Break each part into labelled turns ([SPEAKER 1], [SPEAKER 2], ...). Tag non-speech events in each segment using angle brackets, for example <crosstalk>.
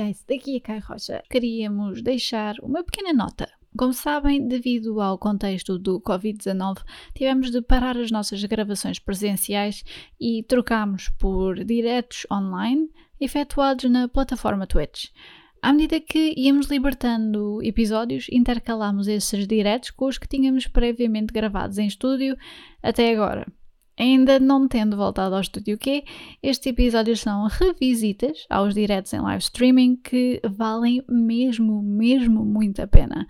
[SPEAKER 1] guys, daqui a Kai Rocha. Queríamos deixar uma pequena nota. Como sabem, devido ao contexto do Covid-19, tivemos de parar as nossas gravações presenciais e trocámos por diretos online efetuados na plataforma Twitch. À medida que íamos libertando episódios, intercalámos esses diretos com os que tínhamos previamente gravados em estúdio até agora. Ainda não tendo voltado ao Estúdio Q, estes episódios são revisitas aos diretos em live streaming que valem mesmo, mesmo muito a pena.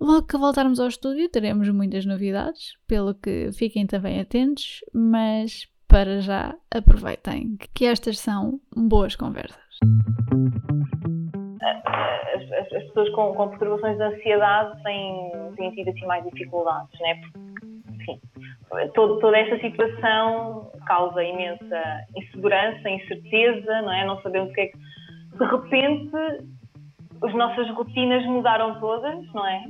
[SPEAKER 1] Logo que voltarmos ao estúdio, teremos muitas novidades, pelo que fiquem também atentos, mas para já aproveitem que estas são boas conversas.
[SPEAKER 2] As, as, as pessoas com, com, perturbações de ansiedade têm, têm tido assim mais dificuldades, né? Enfim, todo, toda esta situação causa imensa insegurança, incerteza, não é? Não sabemos o que é que. De repente, as nossas rotinas mudaram todas, não é?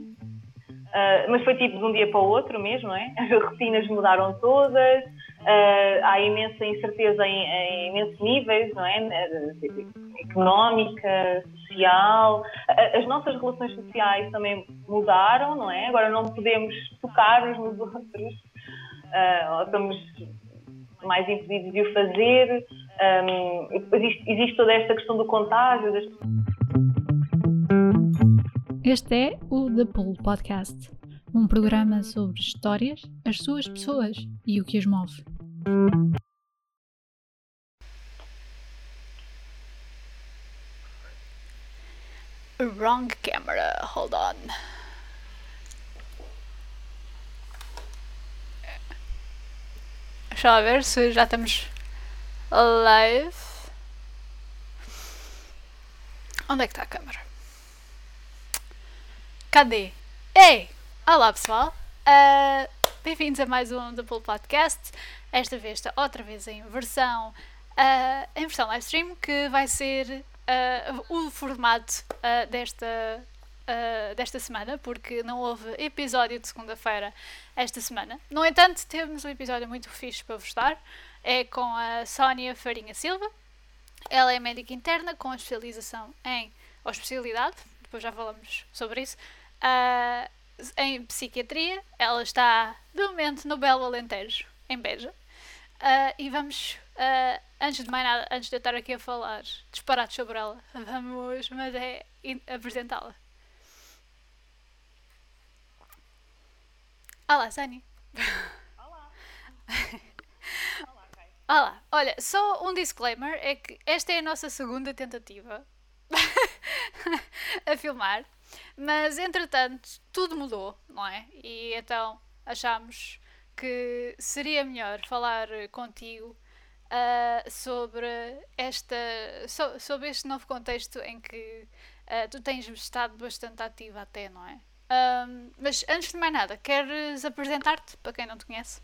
[SPEAKER 2] Uh, mas foi tipo de um dia para o outro mesmo, não é? As rotinas mudaram todas, uh, há imensa incerteza em, em, imensos níveis, não é? Económica, social. As nossas relações sociais também mudaram, não é? Agora não podemos tocar uns nos outros, uh, estamos mais impedidos de o fazer. Um, existe, existe, toda esta questão do contágio. Das...
[SPEAKER 1] Este é o The Pool Podcast, um programa sobre histórias, as suas pessoas e o que as move. Wrong camera, hold on. Deixa lá ver se já estamos live. Onde é que está a câmera? Cadê? Ei! Olá pessoal! Uh, Bem-vindos a mais um The Pool Podcast. Esta vez está outra vez em versão, uh, em versão live stream, que vai ser uh, o formato desta uh, desta semana, porque não houve episódio de segunda-feira esta semana. No entanto, temos um episódio muito fixe para vos dar. É com a Sónia Farinha Silva. Ela é médica interna com especialização em, ou especialidade, depois já falamos sobre isso, uh, em psiquiatria. Ela está, de momento, no Belo Alentejo, em Beja. Uh, e vamos, uh, antes de mais nada, antes de eu estar aqui a falar disparados sobre ela, vamos, mas é apresentá-la. Olá, Sani.
[SPEAKER 2] Olá.
[SPEAKER 1] Olá, Kai. Olá. Olha, só um disclaimer: é que esta é a nossa segunda tentativa <laughs> a filmar, mas entretanto tudo mudou, não é? E então achámos que seria melhor falar contigo uh, sobre esta so, sobre este novo contexto em que uh, tu tens estado bastante ativa até, não é? Um, mas antes de mais nada, queres apresentar-te para quem não te conhece?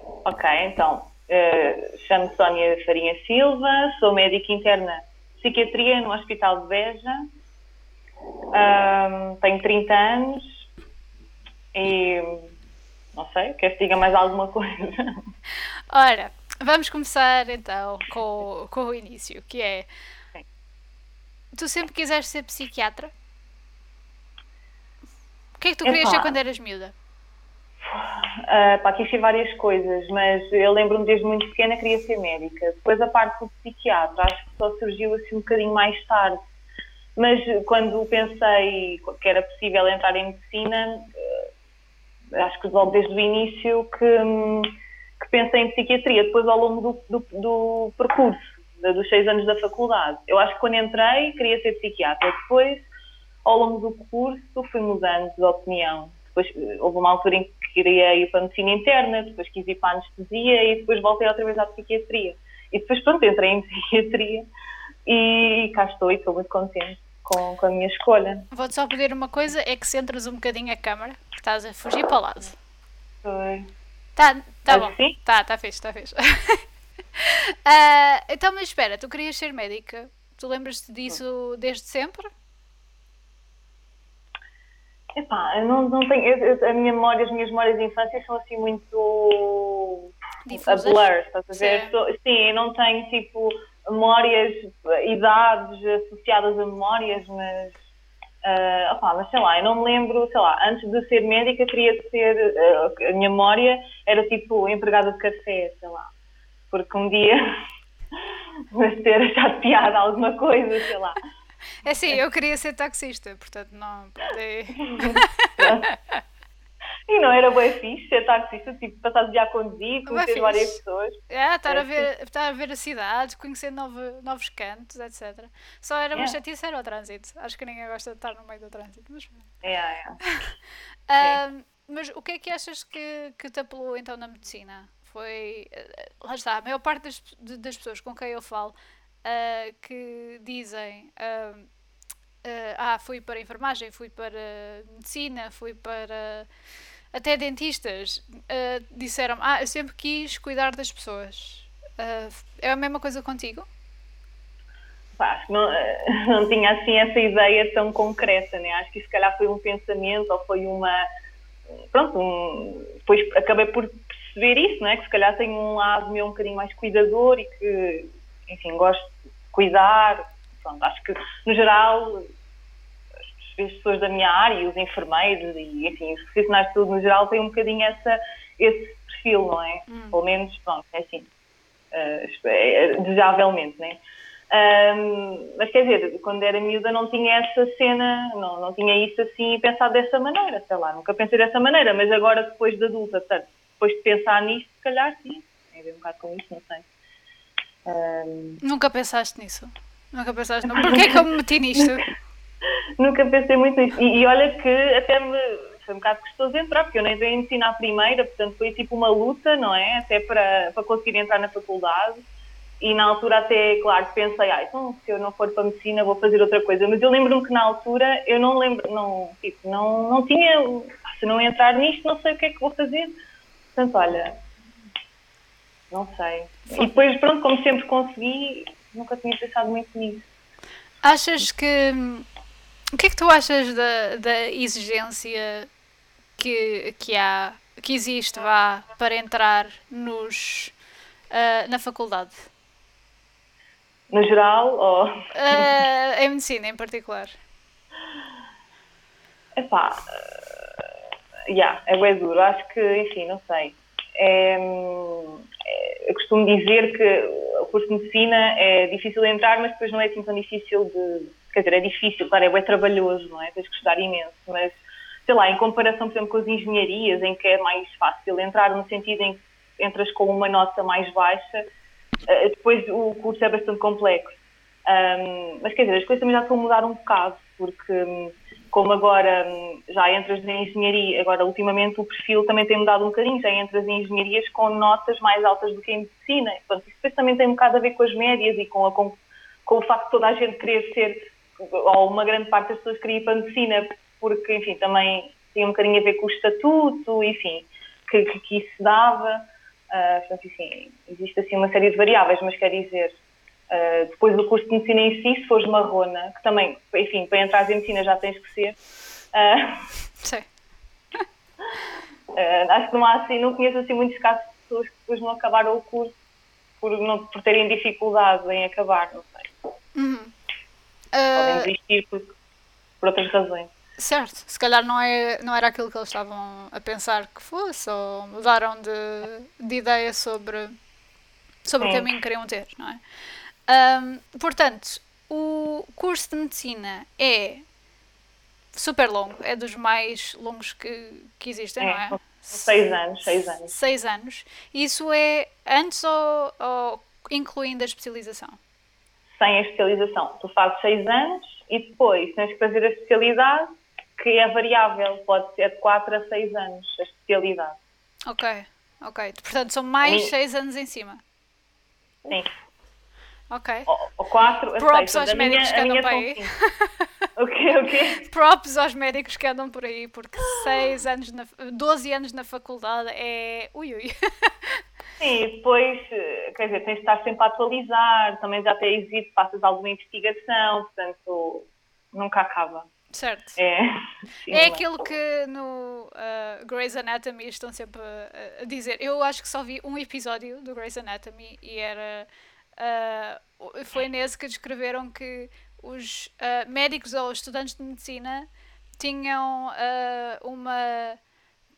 [SPEAKER 2] Ok, então, uh, chamo-me Sónia Farinha Silva, sou médica interna de psiquiatria no Hospital de Beja, um, tenho 30 anos e não sei, queres que diga mais alguma coisa?
[SPEAKER 1] Ora, vamos começar então com, com o início, que é. Tu sempre quiseste ser psiquiatra? que é que tu querias ser quando eras miúda?
[SPEAKER 2] Uh, pá, quis ser várias coisas, mas eu lembro-me desde muito pequena queria ser médica. Depois a parte do psiquiatra, acho que só surgiu assim um bocadinho mais tarde. Mas quando pensei que era possível entrar em medicina, uh, acho que logo desde o início que, pensei em psiquiatria. Depois ao longo do, do, do percurso, dos seis anos da faculdade. Eu acho que quando entrei queria ser psiquiatra. Depois ao longo do curso fui mudando de opinião. Depois eh, houve uma altura em que queria ir para a medicina interna, depois quis ir para a anestesia e depois voltei outra vez à psiquiatria. E depois, pronto, entrei em <laughs> psiquiatria e cá estou e estou muito contente com, com a minha escolha.
[SPEAKER 1] Vou-te só pedir uma coisa, é que centras um bocadinho a câmara, que estás a fugir para o lado.
[SPEAKER 2] Foi.
[SPEAKER 1] Tá, tá bom. Sim? Tá, tá fixe, tá fixe. uh, <laughs> então, mas espera, tu querias ser médica? Tu lembras-te disso desde sempre?
[SPEAKER 2] Epá, eu não, não tenho. Eu, eu, a minha memória, as minhas memórias de infância são assim muito.
[SPEAKER 1] Difusas?
[SPEAKER 2] a blur, estás a ver? Sim, sim eu não tenho tipo memórias, idades associadas a memórias, mas, uh, opa, mas sei lá, eu não me lembro, sei lá, antes de ser médica queria ser, uh, a minha memória era tipo empregada de café, sei lá, porque um dia <laughs> mas ter achado piada alguma coisa, sei lá.
[SPEAKER 1] É assim, eu queria ser taxista, portanto não. <laughs>
[SPEAKER 2] E não era bem fixe ser taxista, tipo, passar o dia a conduzir, conhecer várias pessoas.
[SPEAKER 1] É, estar, é, a ver, estar a ver a cidade, conhecer novo, novos cantos, etc. Só era uma é. chatice era o trânsito. Acho que ninguém gosta de estar no meio do trânsito. Mas,
[SPEAKER 2] é, é. <laughs>
[SPEAKER 1] um, mas o que é que achas que, que te apelou então na medicina? Foi. Eh, lá está, a maior parte das, das pessoas com quem eu falo uh, que dizem. Uh, uh, ah, fui para enfermagem, fui para medicina, fui para até dentistas uh, disseram ah, eu sempre quis cuidar das pessoas. Uh, é a mesma coisa contigo?
[SPEAKER 2] Pá, não, <laughs> não tinha assim essa ideia tão concreta, né? Acho que se calhar foi um pensamento ou foi uma. Pronto, um, depois acabei por perceber isso, não é? Que se calhar tenho um lado meu um bocadinho mais cuidador e que, enfim, gosto de cuidar. Pronto, acho que, no geral, as pessoas da minha área e os enfermeiros e, enfim, os profissionais de saúde no geral têm um bocadinho essa, esse perfil, não é? Hum. Pelo menos, pronto, é assim, uh, desejavelmente, né? Um, mas quer dizer, quando era miúda não tinha essa cena, não, não tinha isso assim pensado dessa maneira, sei lá, nunca pensei dessa maneira, mas agora depois de adulta, portanto, depois de pensar nisto, se calhar sim, tem a ver um bocado com isso, não sei.
[SPEAKER 1] Um... Nunca pensaste nisso? Nunca pensaste, não? Porquê que eu me meti nisto? <laughs>
[SPEAKER 2] Nunca pensei muito nisso. E, e, olha que até me foi um bocado custoso entrar, porque eu nem veio ensinar a primeira, portanto foi tipo uma luta, não é? Até para, para conseguir entrar na faculdade. E na altura até, claro, pensei, ah, então se eu não for para medicina vou fazer outra coisa. Mas eu lembro-me que na altura eu não lembro, não, tipo, não, não tinha, se não entrar nisto não sei o que é que vou fazer. Portanto, olha, não sei. E depois, pronto, como sempre consegui, nunca tinha pensado muito nisso.
[SPEAKER 1] Achas que o que é que tu achas da, da exigência que, que há, que existe vá, para entrar nos, uh, na faculdade?
[SPEAKER 2] No geral ou.
[SPEAKER 1] Uh, em medicina em particular.
[SPEAKER 2] Epá, uh, yeah, é bem duro. Acho que, enfim, não sei. É, é, eu costumo dizer que o curso de medicina é difícil de entrar, mas depois não é assim tão difícil de, quer dizer, é difícil, claro, é trabalhoso, não é? Tens que estudar imenso, mas, sei lá, em comparação, por exemplo, com as engenharias, em que é mais fácil entrar no sentido em que entras com uma nota mais baixa, eh, depois o curso é bastante complexo. Um, mas, quer dizer, as coisas também já estão a mudar um bocado, porque hum, como agora hum, já entras em engenharia, agora ultimamente o perfil também tem mudado um bocadinho, já entras em engenharias com notas mais altas do que em medicina. Portanto, isso também tem um bocado a ver com as médias e com, a, com, com o facto de toda a gente querer ser ou uma grande parte das pessoas queria ir para a medicina porque, enfim, também tinha um bocadinho a ver com o estatuto, enfim, que, que, que isso dava. Uh, portanto, enfim, existe assim uma série de variáveis, mas quer dizer, uh, depois do curso de medicina em si, se fores marrona, que também, enfim, para entrar em medicina já tens que ser. Uh,
[SPEAKER 1] Sim.
[SPEAKER 2] Uh, acho que não há assim, não conheço assim muitos casos de pessoas que depois não acabaram o curso por, não, por terem dificuldade em acabar, não sei.
[SPEAKER 1] Uhum.
[SPEAKER 2] Podem desistir por, por outras razões.
[SPEAKER 1] Certo, se calhar não, é, não era aquilo que eles estavam a pensar que fosse, ou mudaram de, de ideia sobre, sobre o caminho que queriam ter, não é? Um, portanto, o curso de medicina é super longo, é dos mais longos que, que existem,
[SPEAKER 2] é,
[SPEAKER 1] não é?
[SPEAKER 2] Seis anos, seis anos.
[SPEAKER 1] Seis anos. Isso é antes ou, ou incluindo a especialização?
[SPEAKER 2] Sem a especialização. Tu fazes seis anos e depois tens que fazer a especialidade, que é variável, pode ser de 4 a 6 anos a especialidade.
[SPEAKER 1] Ok, ok. Portanto, são mais 6 anos em cima.
[SPEAKER 2] Sim.
[SPEAKER 1] Ok.
[SPEAKER 2] Ou 4 a
[SPEAKER 1] Props aos médicos minha, que andam por aí.
[SPEAKER 2] o quê, o quê?
[SPEAKER 1] Props aos médicos que andam por aí, porque 6 anos, na, 12 anos na faculdade é... Ui, ui. <laughs>
[SPEAKER 2] Sim, depois, eh, quer dizer, tens de estar sempre a atualizar, também já até existe, faças alguma investigação, portanto, nunca acaba.
[SPEAKER 1] Certo.
[SPEAKER 2] É, <laughs>
[SPEAKER 1] sim, é aquilo que no uh, Grey's Anatomy estão sempre a, a, dizer. Eu acho que só vi um episódio do Grey's Anatomy e era Uh, foi nesse que descreveram que os uh, médicos ou estudantes de medicina tinham uh, uma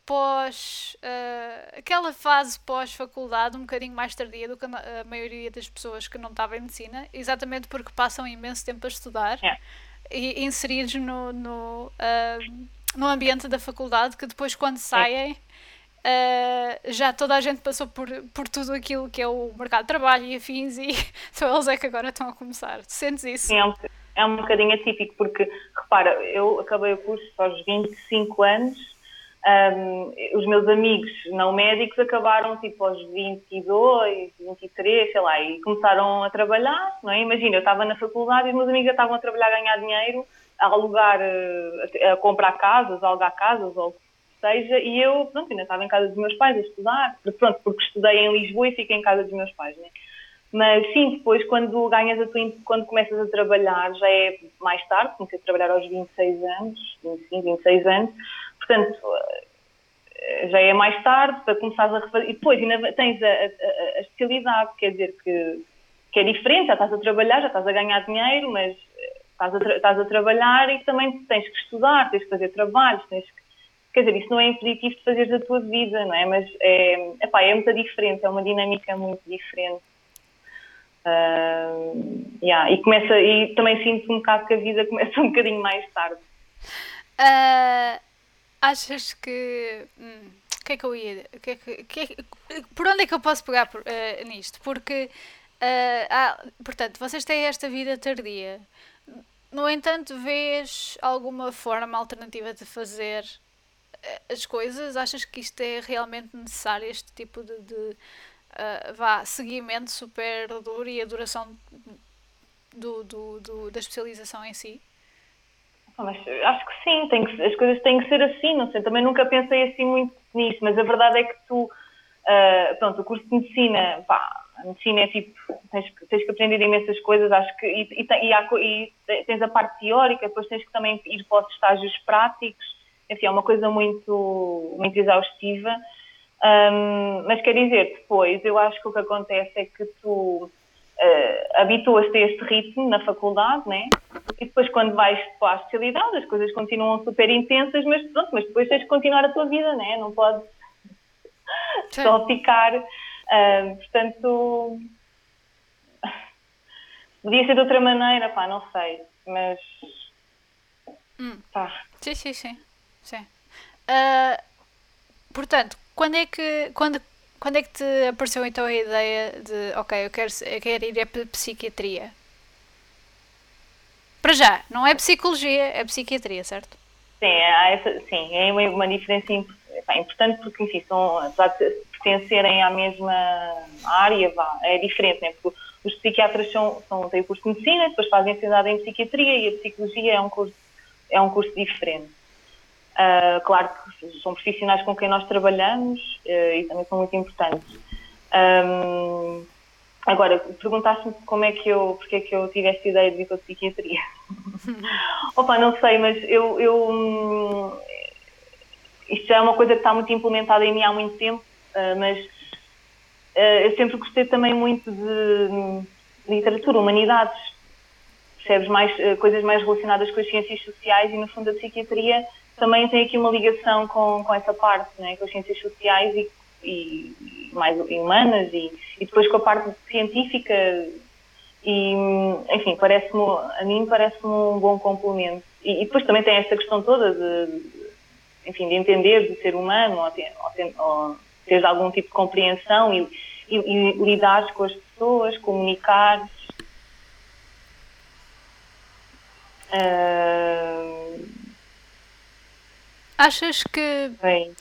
[SPEAKER 1] pós uh, aquela fase pós-faculdade um bocadinho mais tardia do que a, maioria das pessoas que não estavam em medicina, exatamente porque passam imenso tempo a estudar e inseridos no, no, uh, no ambiente da faculdade que depois quando saem uh, já toda a gente passou por, por tudo aquilo que é o mercado de trabalho e afins e <laughs> só eles é que agora estão a começar. Sentes isso?
[SPEAKER 2] É um, é um bocadinho atípico porque, repara, eu acabei o curso aos 25 anos um, os meus amigos não médicos acabaram tipo aos 22, 23, sei lá, e começaram a trabalhar, não é? Imagina, eu estava na faculdade e os meus amigos já estavam a trabalhar, a ganhar dinheiro, a alugar, eh, a, comprar casas, a alugar casas ou o que seja, e eu, pronto, ainda estava em casa dos meus pais a estudar, pronto, porque estudei em Lisboa e fiquei em casa dos meus pais, né? Mas sim, depois quando ganhas a tua, quando começas a trabalhar, já é mais tarde, comecei a trabalhar aos 26 anos, 25, 26 anos, Portanto, eh, já é mais tarde para começares a refazer. E depois ainda tens a, a, a, especialidade, quer dizer que, que é diferente, já estás a trabalhar, já estás a ganhar dinheiro, mas eh, estás a, estás a trabalhar e também tens que estudar, tens que fazer trabalhos, tens que. Quer dizer, isso não é impeditivo de fazeres a tua vida, não é? Mas é, epá, é muita diferença, é uma dinâmica muito diferente. Uh, yeah, e, começa, e também sinto um bocado que a vida começa um bocadinho mais tarde.
[SPEAKER 1] Uh, Achas que. Hum, que é que eu ia. Que é que, que é, por onde é que eu posso pegar por, uh, nisto? Porque. Uh, ah, portanto, vocês têm esta vida tardia. No entanto, vês alguma forma alternativa de fazer uh, as coisas? Achas que isto é realmente necessário, este tipo de, de uh, vá, seguimento super duro e a duração do, do, do, da especialização em si?
[SPEAKER 2] Mas acho que sim, que, as coisas têm que ser assim, não sei, também nunca pensei assim muito nisso, mas a verdade é que tu, uh, pronto, o curso de medicina, pá, a medicina é tipo, tens, tens que aprender imensas coisas, acho que, e, e, e, há, e, tens a parte teórica, depois tens que também ir para os estágios práticos, enfim, é uma coisa muito, muito exaustiva, um, mas quer dizer, depois, eu acho que o que acontece é que tu uh, habituas-te a este ritmo na faculdade, né? E depois quando vais para a especialidade as coisas continuam super intensas, mas pronto, mas depois tens de continuar a tua vida, né? Não podes só ficar, uh, portanto podia ser de outra maneira, pá, não sei, mas
[SPEAKER 1] hum. pá. Sim, sim, sim. sim. Uh, portanto, quando é que quando quando é que te apareceu então a ideia de, ok, eu quero, eu quero ir para psiquiatria? Para já, não é psicologia, é psiquiatria, certo?
[SPEAKER 2] Sim, é, essa, sim, é uma, uma diferença importante porque, enfim, são, apesar de pertencerem à mesma área, vá, é diferente, né? Porque os psiquiatras são, são, têm o curso de medicina, depois fazem a em psiquiatria e a psicologia é um curso, é um curso diferente. Uh, claro que são profissionais com quem nós trabalhamos uh, e também são muito importantes. Um, agora, perguntaste-me como é que eu, porque é que eu tive esta ideia de vir para a psiquiatria. <laughs> Opa, não sei, mas eu, eu isto já é uma coisa que está muito implementada em mim há muito tempo, uh, mas eu sempre gostei também muito de, de literatura, humanidades, percebes mais coisas mais relacionadas com as ciências sociais e no fundo a psiquiatria também tem aqui uma ligação com, com essa parte, né, com as ciências sociais e, e mais humanas e, e, depois com a parte científica e, enfim, parece-me, a mim parece-me um bom complemento. E, e, depois também tem esta questão toda de, enfim, de entender do ser humano ou, ter, ou, ter, ou teres algum tipo de compreensão e, e, e lidar com as pessoas, comunicar. Uh,
[SPEAKER 1] Achas que. Bem.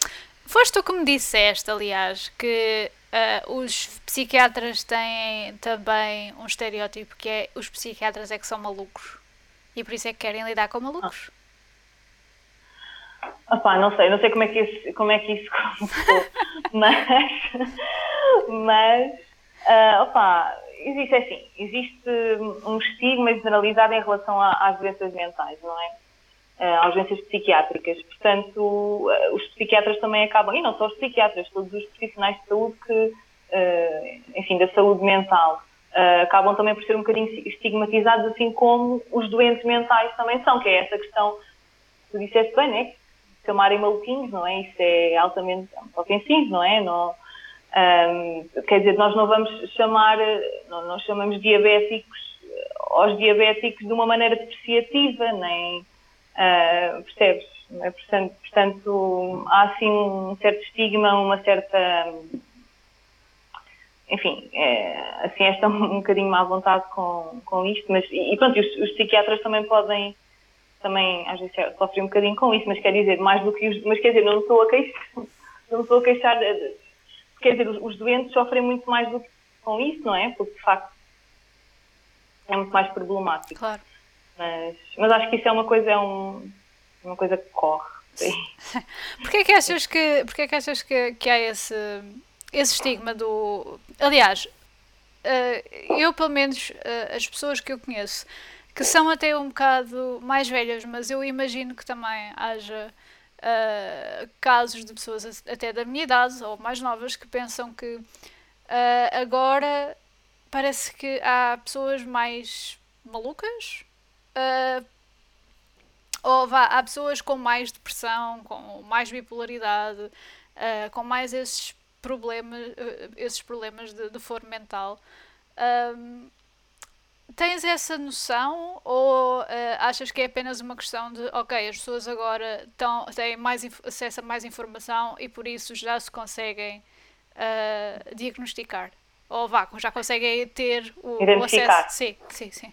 [SPEAKER 1] Foste tu que me disseste, aliás, que uh, os psiquiatras têm também um estereótipo que é os psiquiatras é que são malucos e por isso é que querem lidar com malucos.
[SPEAKER 2] Ah. Opa, não sei, não sei como é que isso, como é que isso <laughs> começou, mas, mas uh, opa, existe assim, existe um estigma generalizado em relação a, às doenças mentais, não é? Uh, urgências psiquiátricas. Portanto, uh, os psiquiatras também acabam, e não só os psiquiatras, todos os profissionais de saúde que, uh, enfim, da saúde mental, acabam também por ser um bocadinho estigmatizados, assim como os doentes mentais também são, que é essa questão, tu disseste bem, né? Chamarem maluquinhos, não é? Isso é altamente ofensivo, não é? Não, um, quer dizer, nós não vamos chamar, não, não chamamos diabéticos aos diabéticos de uma maneira depreciativa, nem uh, percebes? É? Portanto, portanto, há assim um certo estigma, uma certa enfim, é, assim esta <laughs> um bocadinho má vontade com, com isto, mas e pronto, os, os psiquiatras também podem também às vezes sofrem um bocadinho com isso, mas quer dizer, mais do que os, mas quer dizer, não estou a queixar, <laughs> não estou a queixar, quer dizer, os, os doentes sofrem muito mais do que com isso, não é? Porque de facto é muito mais problemático.
[SPEAKER 1] Claro.
[SPEAKER 2] Mas, mas acho que isso é uma coisa, é um, uma coisa que corre. <laughs>
[SPEAKER 1] porquê que achas que, porquê que, achas que, que há esse, esse estigma do. Aliás, uh, eu pelo menos, uh, as pessoas que eu conheço, que são até um bocado mais velhas, mas eu imagino que também haja uh, casos de pessoas até da minha idade ou mais novas que pensam que agora parece que há pessoas mais malucas. Uh, ou vá, há pessoas com mais depressão, com mais bipolaridade, uh, com mais esses problemas, uh, esses problemas de, de foro mental. tens essa noção ou achas que é apenas uma questão de, ok, as pessoas agora tão, têm mais acesso a mais informação e por isso já se conseguem diagnosticar? Ou vá, já conseguem ter o, o acesso. Sim, sim, sim.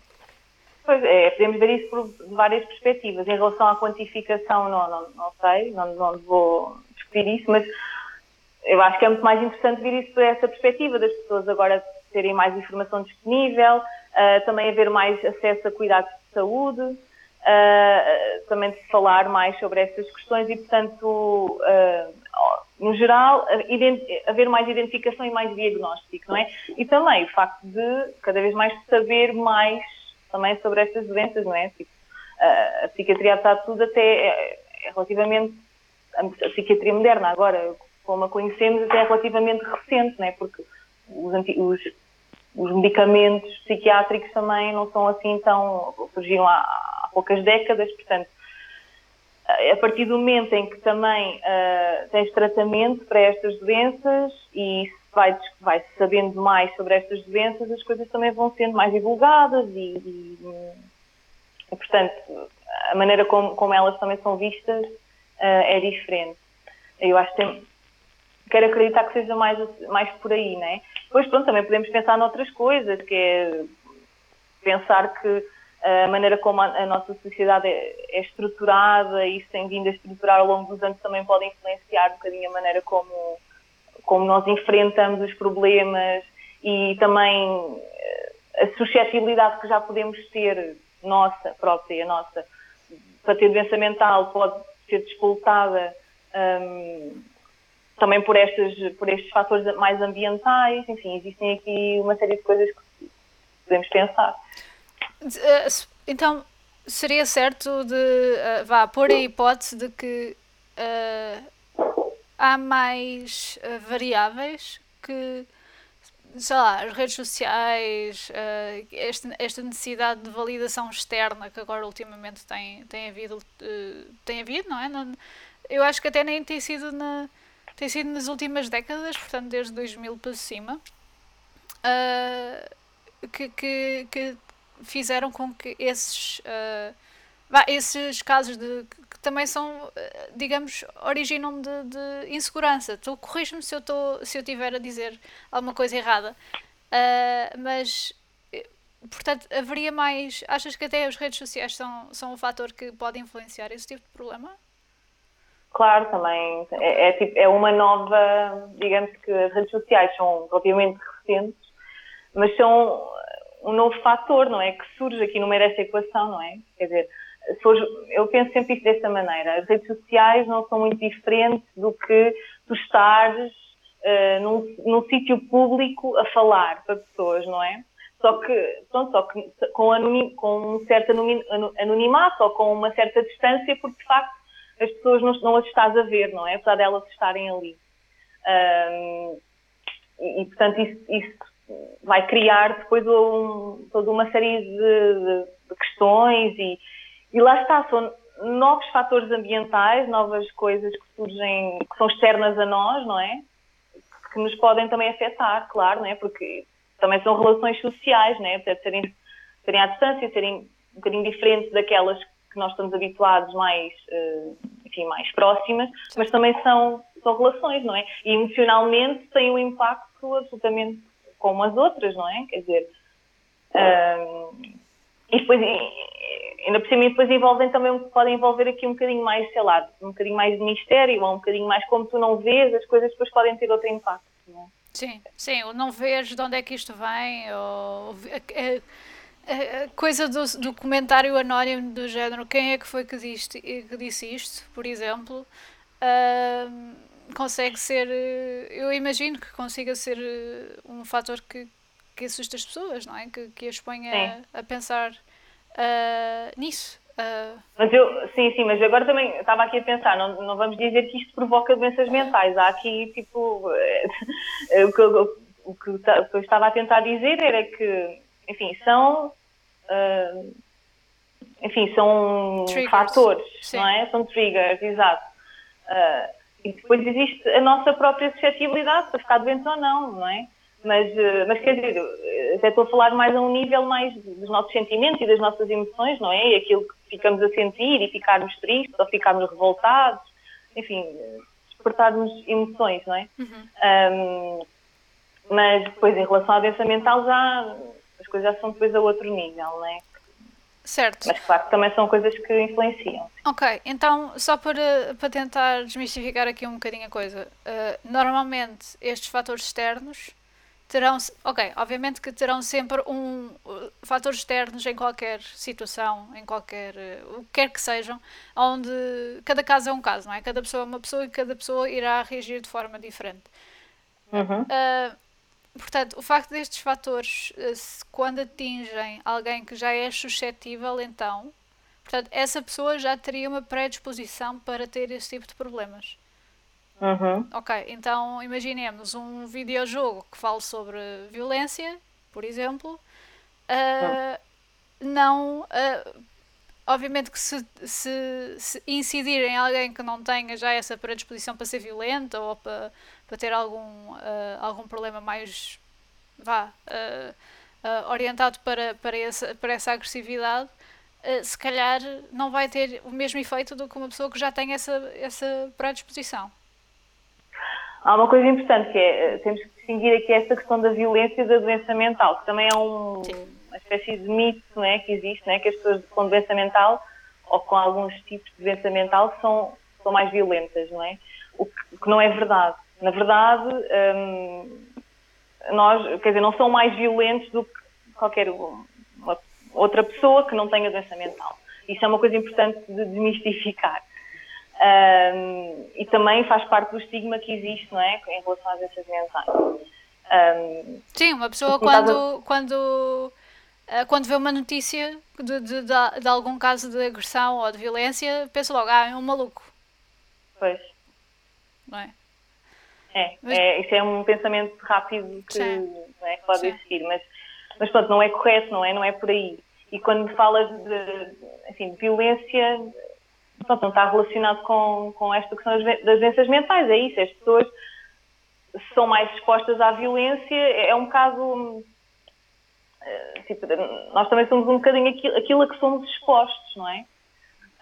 [SPEAKER 2] Pois é, podemos ver isso por várias perspectivas. Em relação à quantificação, não, não, não sei, não, não vou discutir isso, mas eu acho que é muito mais interessante ver isso por essa perspectiva, das pessoas agora terem mais informação disponível, uh, também haver mais acesso a cuidados de saúde, uh, também de falar mais sobre essas questões e, portanto, uh, no geral, haver mais identificação e mais diagnóstico, não é? E também o facto de cada vez mais saber mais também sobre estas doenças, não é? Tipo, a, psiquiatria, apesar de tudo, até é, é relativamente. A, psiquiatria moderna, agora, como a conhecemos, até é relativamente recente, não é? Porque os, os, os medicamentos psiquiátricos também não são assim tão. surgiram há, há poucas décadas, portanto a partir do momento em que também uh, tens tratamento para estas doenças e vai, vai sabendo mais sobre estas doenças, as coisas também vão sendo mais divulgadas e, e, e portanto, a maneira como, como, elas também são vistas uh, é diferente. Eu acho que tem, quero acreditar que seja mais, mais por aí, né? Depois, pronto, também podemos pensar noutras coisas, que é pensar que a maneira como a, nossa sociedade é, é, estruturada e isso tem vindo a estruturar ao longo dos anos também pode influenciar um bocadinho a maneira como, como nós enfrentamos os problemas e também eh, a suscetibilidade que já podemos ter, nossa própria, nossa, para ter doença mental pode ser despoltada um, também por, estas, por estes fatores mais ambientais, enfim, existem aqui uma série de coisas que podemos pensar.
[SPEAKER 1] Eh, então, seria certo de uh, vá pôr a hipótese de que uh, há mais uh, variáveis que sei lá, as redes sociais, uh, esta, esta necessidade de validação externa que agora ultimamente tem, tem havido, uh, tem havido, não é? Não, eu acho que até nem tem sido na tem sido nas últimas décadas, portanto desde 2000 para cima, que, que, que fizeram com que esses, esses casos de, que também são, ah, digamos, originam de, de insegurança. Tu corrige-me se eu estou se eu estiver a dizer alguma coisa errada, uh, mas portanto haveria mais. Achas que até as redes sociais são, são um fator que pode influenciar esse tipo de problema?
[SPEAKER 2] Claro, também é, é, tipo, é uma nova, digamos que as redes sociais são relativamente recentes, mas são um novo fator, não é? Que surge aqui no meio desta equação, não é? Quer dizer, eu penso sempre isso desta maneira. As redes sociais não são muito diferentes do que tu estares uh, num, num sítio público a falar para pessoas, não é? Só que, pronto, só que com, anonim, com um certo anonimato ou com uma certa distância, porque de facto as pessoas não, não as estás a ver, não é? Apesar delas estarem ali. Um, e, e, portanto, isso, isso vai criar depois um, toda uma série de, de, de questões e, e lá está, são novos fatores ambientais, novas coisas que surgem, que são externas a nós, não é? Que nos podem também afetar, claro, não é? Porque também são relações sociais, não é? Portanto, serem, serem à distância, serem um bocadinho diferentes daquelas que nós estamos habituados mais, uh, enfim, mais próximas, mas também são, são relações, não é? E emocionalmente têm um impacto absolutamente como as outras, não é? Quer dizer, um, e depois, ainda por cima, depois envolvem também, podem envolver aqui um bocadinho mais, sei lá, um bocadinho mais de mistério, ou um bocadinho mais como tu não vês, as coisas depois podem ter outro impacto, não é?
[SPEAKER 1] Sim, sim, ou não vês de onde é que isto vem, ou a, coisa do, do comentário anónimo do género, quem é que foi que disse, que disse isto, por exemplo, uh, consegue ser, eu imagino que consiga ser um fator que, que assusta as pessoas, não é? Que, que as ponha a, a, pensar uh, nisso. Uh...
[SPEAKER 2] Mas eu, sim, sim, mas agora também estava aqui a pensar, não, não vamos dizer que isto provoca doenças mentais. Há aqui, tipo, <laughs> o, que, o, o, que, eu estava a tentar dizer era que, enfim, são. Uh, enfim, são triggers. fatores, sim. não é? São triggers, exato. Uh, e depois existe a nossa própria suscetibilidade para ficar doente ou não, não é? Mas, eh, mas quer dizer, eh, até estou a falar mais a um nível mais dos nossos sentimentos e das nossas emoções, não é? E aquilo que ficamos a sentir e ficarmos tristes ou ficarmos revoltados, enfim, despertarmos emoções, não é? Uhum. Um, mas depois, em relação à doença mental, já as coisas já são depois a outro nível, não é?
[SPEAKER 1] Certo.
[SPEAKER 2] Mas claro que também são coisas que influenciam.
[SPEAKER 1] Ok, então só para, para tentar desmistificar aqui um bocadinho a coisa, uh, normalmente estes fatores externos terão, ok, obviamente que terão sempre um uh, fatores externos em qualquer situação, em qualquer, uh, o que quer que sejam, onde cada caso é um caso, não é? Cada pessoa é uma pessoa e cada pessoa irá reagir de forma diferente.
[SPEAKER 2] Uhum.
[SPEAKER 1] Uh, portanto, o facto destes fatores, uh, quando atingem alguém que já é suscetível, então, portanto, essa pessoa já teria uma predisposição para ter esse tipo de problemas.
[SPEAKER 2] Uhum.
[SPEAKER 1] Ok, então imaginemos um videojogo que fale sobre violência, por exemplo. Uh, não. Uh, obviamente que se, se, se, incidir em alguém que não tenha já essa predisposição para ser violenta ou para, para ter algum, uh, algum problema mais vá, orientado para, para, essa, para essa agressividade, se calhar não vai ter o mesmo efeito do que uma pessoa que já tem essa, essa predisposição.
[SPEAKER 2] Há uma coisa importante que é, eh, temos que distinguir aqui esta questão da violência e da doença mental, que também é um, uma espécie de mito não é, que existe, não é, que as pessoas com doença mental ou com alguns tipos de doença mental são, são mais violentas, não é? O que, o que não é verdade. Na verdade, hum, nós, quer dizer, não são mais violentos do que qualquer outra pessoa que não tenha doença mental. Isso é uma coisa importante de desmistificar. Um, e também faz parte do estigma que existe, não é? Em relação às doenças mentais. Um,
[SPEAKER 1] Sim, uma pessoa quando, quando, uh, quando vê uma notícia de, de, de, de, algum caso de agressão ou de violência, pensa logo, ah, é um maluco.
[SPEAKER 2] Pois.
[SPEAKER 1] Não é?
[SPEAKER 2] É, mas... é isso é um pensamento rápido que, é, pode Sim. existir, mas, mas pronto, não é correto, não é? Não é por aí. E quando falas de, enfim, de violência, pronto, não está relacionado com, com esta questão das doenças mentais, é isso, as pessoas são mais expostas à violência, é, é um bocado eh, tipo, nós também somos um bocadinho aquilo, aquilo a que somos expostos, não é?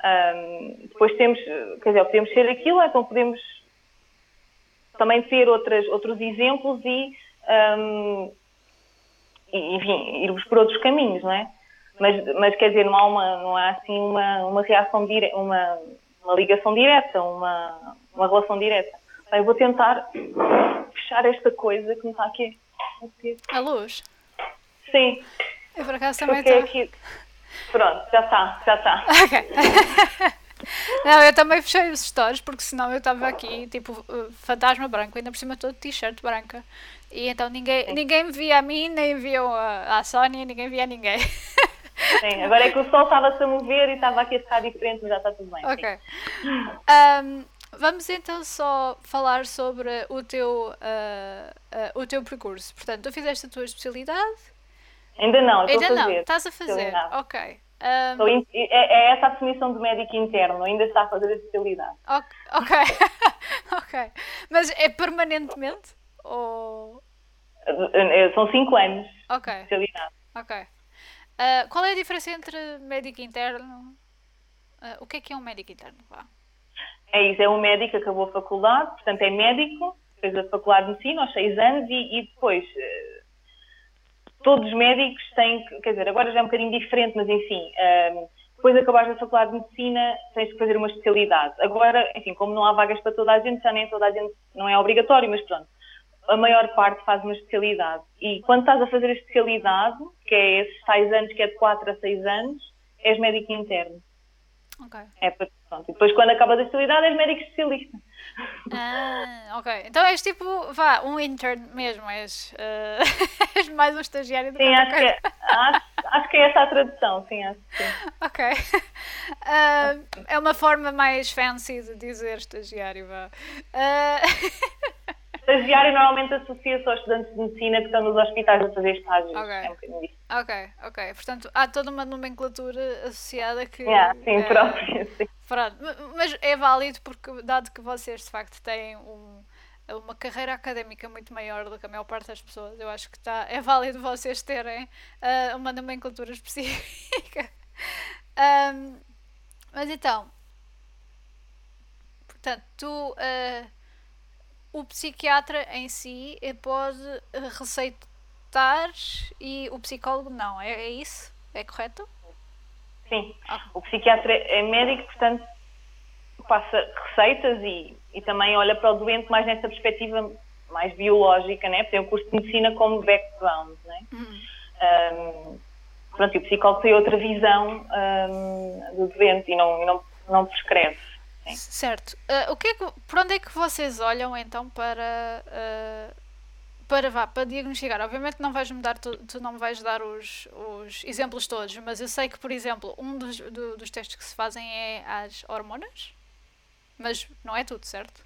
[SPEAKER 2] Um, depois temos, quer dizer, podemos ser aquilo, então podemos também ter outras, outros exemplos e, um, e, enfim, irmos por outros caminhos, não é? Mas, mas quer dizer, não há, uma, não há assim uma, uma reação direta, uma, uma ligação direta, uma, uma relação direta. Eu vou tentar fechar esta coisa que me está aqui.
[SPEAKER 1] A luz?
[SPEAKER 2] Sim.
[SPEAKER 1] Eu por acaso também estou.
[SPEAKER 2] Aqui. Pronto, já está, já está.
[SPEAKER 1] Ok. <laughs> Não, eu também fechei os stories porque senão eu estava aqui, tipo, uh, fantasma branco, ainda por cima todo t-shirt branca. E então ninguém, ninguém me via a mim, nem viam a, a Sónia, ninguém via ninguém. <laughs>
[SPEAKER 2] Sim, agora é que o sol estava-se a mover e estava aqui a ficar diferente, mas já está tudo bem.
[SPEAKER 1] Ok. Um, vamos então só falar sobre o teu, uh, uh, o teu percurso. Portanto, tu fizeste a tua especialidade?
[SPEAKER 2] Ainda não, Ainda
[SPEAKER 1] a fazer. não, estás a fazer, ok.
[SPEAKER 2] Um... In... É, é, essa a definição de médico interno, ainda está a fazer a especialidade.
[SPEAKER 1] Ok, <laughs> ok. Mas é permanentemente? Ou...
[SPEAKER 2] São 5 anos de especialidade.
[SPEAKER 1] Ok. Uh, qual é a diferença entre médico interno? Uh, o que é que é um médico interno? Vá.
[SPEAKER 2] É isso, é um médico acabou a faculdade, portanto é médico, fez a faculdade de medicina aos 6 anos e, e depois uh, todos os médicos têm que, quer dizer, agora já é um bocadinho diferente, mas enfim, depois de acabares a faculdade de medicina tens que fazer uma especialidade. Agora, enfim, como não há vagas para toda a gente, já nem toda a gente, não é obrigatório, mas pronto, a maior parte faz uma especialidade. E quando estás a fazer a especialidade, que é esses 6 anos, que é de 4 a 6 anos, és médico interno.
[SPEAKER 1] Ok.
[SPEAKER 2] É pronto. E depois, quando acabas a especialidade, és médico especialista.
[SPEAKER 1] Ah, ok. Então és tipo, vá, um intern mesmo, és, uh, <laughs> és mais um estagiário do
[SPEAKER 2] sim, acho que, é, acho, acho, que é essa a tradução, sim, acho que sim.
[SPEAKER 1] Ok. Uh, <laughs> é uma forma mais fancy de dizer estagiário, vá. Uh... <laughs>
[SPEAKER 2] Estagiário normalmente associa-se aos estudantes de medicina que estão nos hospitais a fazer estágios.
[SPEAKER 1] Ok,
[SPEAKER 2] é um
[SPEAKER 1] ok, ok. Portanto, há toda uma nomenclatura associada que.
[SPEAKER 2] Yeah, sim, é, própria, <laughs> sim.
[SPEAKER 1] Pronto, mas é válido porque, dado que vocês de facto têm um, uma carreira académica muito maior do que a maior parte das pessoas, eu acho que tá, é válido vocês terem uh, uma nomenclatura específica. <laughs> um, mas então, portanto, tu. Uh, o psiquiatra em si pode receitar e o psicólogo não, é, é isso? É correto?
[SPEAKER 2] Sim. Ah. O psiquiatra é médico, portanto, passa receitas e, e também olha para o doente mais nessa perspectiva mais biológica, né? Tem o curso de medicina como background, né? Uhum. Um, pronto, e o psicólogo tem outra visão um, do doente e não, e não, não prescreve.
[SPEAKER 1] Sim. Certo. Uh, o que é que, por onde é que vocês olham então para, uh, para, vá, para diagnosticar? Obviamente não vais me dar, tu, tu, não me vais dar os, os exemplos todos, mas eu sei que, por exemplo, um dos, do, dos testes que se fazem é as hormonas, mas não é tudo, certo?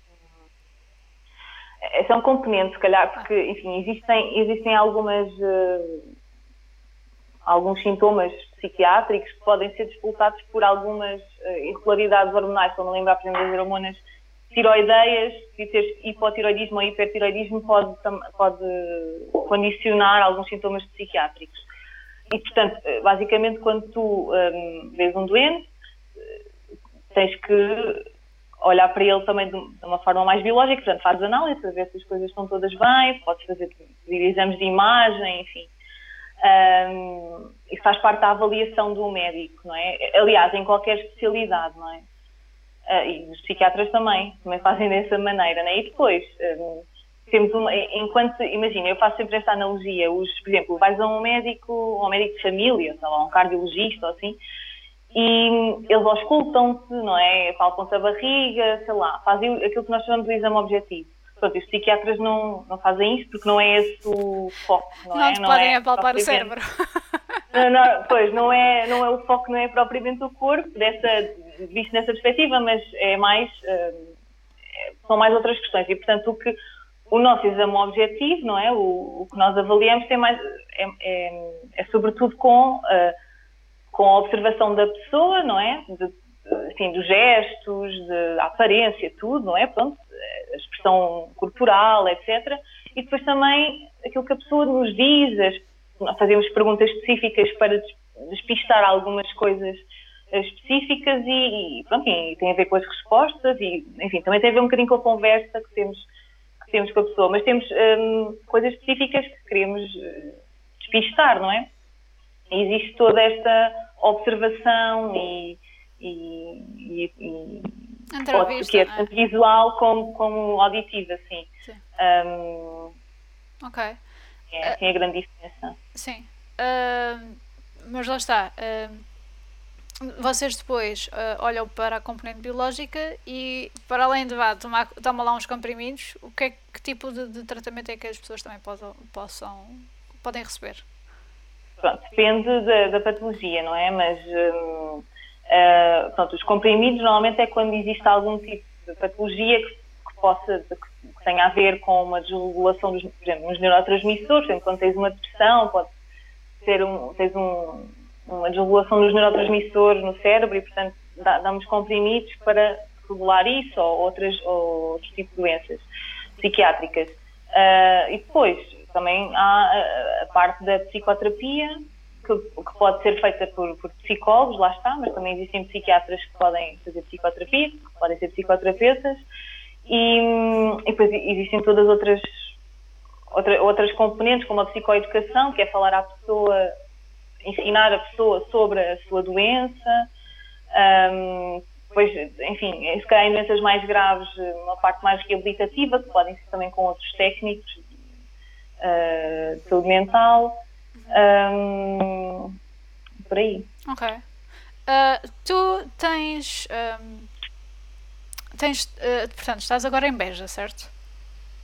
[SPEAKER 2] É, são componentes, se calhar, porque, ah. enfim, existem, existem algumas. Uh, alguns sintomas psiquiátricos que podem ser disputados por algumas irregularidades hormonais. Estou-me a lembrar, por exemplo, das hormonas tiroideias, se teres hipotiroidismo ou hipertiroidismo, pode, pode condicionar alguns sintomas psiquiátricos. E, portanto, eh, basicamente, quando tu um, ehm, vês um doente, eh, tens que olhar para ele também de uma forma mais biológica, portanto, fazes análise para ver se as coisas estão todas bem, podes fazer exames de imagem, enfim. Um, e faz parte da avaliação do médico, não é? Aliás, em qualquer especialidade, não é? Uh, e os psiquiatras também, também fazem dessa maneira, não é? E depois, um, temos uma, enquanto, imagina, eu faço sempre esta analogia, os, por exemplo, vais a um médico, um médico de família, sei lá, um cardiologista ou assim, e eles auscultam-se, não é? Palpam-se a barriga, sei lá, fazem aquilo que nós chamamos de exame objetivo. Pronto, os psiquiatras não, não fazem isso porque não é esse o foco, não,
[SPEAKER 1] não
[SPEAKER 2] é?
[SPEAKER 1] Não podem é apalpar o cérebro.
[SPEAKER 2] Não, não, pois, não é, não é o foco, não é propriamente o corpo, dessa, visto nessa perspectiva, mas é mais, uh, são mais outras questões. E, portanto, o que o nosso exame objetivo, não é? O, o que nós avaliamos tem mais, é, é, é sobretudo com, uh, com a observação da pessoa, não é? De, assim, dos gestos, da aparência, tudo, não é? Pronto, a expressão corporal, etc. E depois também aquilo que a pessoa nos diz, as, fazemos perguntas específicas para despistar algumas coisas específicas e, e, pronto, e tem a ver com as respostas e, enfim, também tem a ver um bocadinho com a conversa que temos, que temos com a pessoa, mas temos hum, coisas específicas que queremos eh, despistar, não é? E existe toda esta observação e, e, e, ser tanto é? visual como, como auditiva, sim. sim. Um,
[SPEAKER 1] ok.
[SPEAKER 2] É assim a grande diferença.
[SPEAKER 1] Sim. Uh, mas lá está. Uh, vocês depois uh, olham para a componente biológica e, para além de vá, tomar, tomar lá uns comprimidos, o que, é, que tipo de, de tratamento é que as pessoas também possam, possam podem receber?
[SPEAKER 2] Pronto, depende da, da patologia, não é? Mas Uh, pronto, os comprimidos normalmente é quando existe algum tipo de patologia que, que possa, que tenha a ver com uma desregulação dos, por exemplo, neurotransmissores, exemplo, quando tens uma depressão, pode ser um, tens um, uma desregulação dos neurotransmissores no cérebro e, portanto, dá, damos comprimidos para regular isso ou, outras, ou outros tipos de doenças psiquiátricas. Uh, e depois também há a parte da psicoterapia, que, que pode ser feita por, por, psicólogos, lá está, mas também existem psiquiatras que podem fazer psicoterapia, que podem ser psicoterapeutas, e, e depois existem todas as outras, outra, outras componentes, como a psicoeducação, que é falar à pessoa, ensinar a pessoa sobre a sua doença, um, depois, enfim, se calhar em doenças mais graves, uma parte mais reabilitativa, que podem ser também com outros técnicos uh, de saúde mental. Um, por aí.
[SPEAKER 1] Ok. Uh, tu tens. Um, tens. Uh, portanto, estás agora em Beja, certo?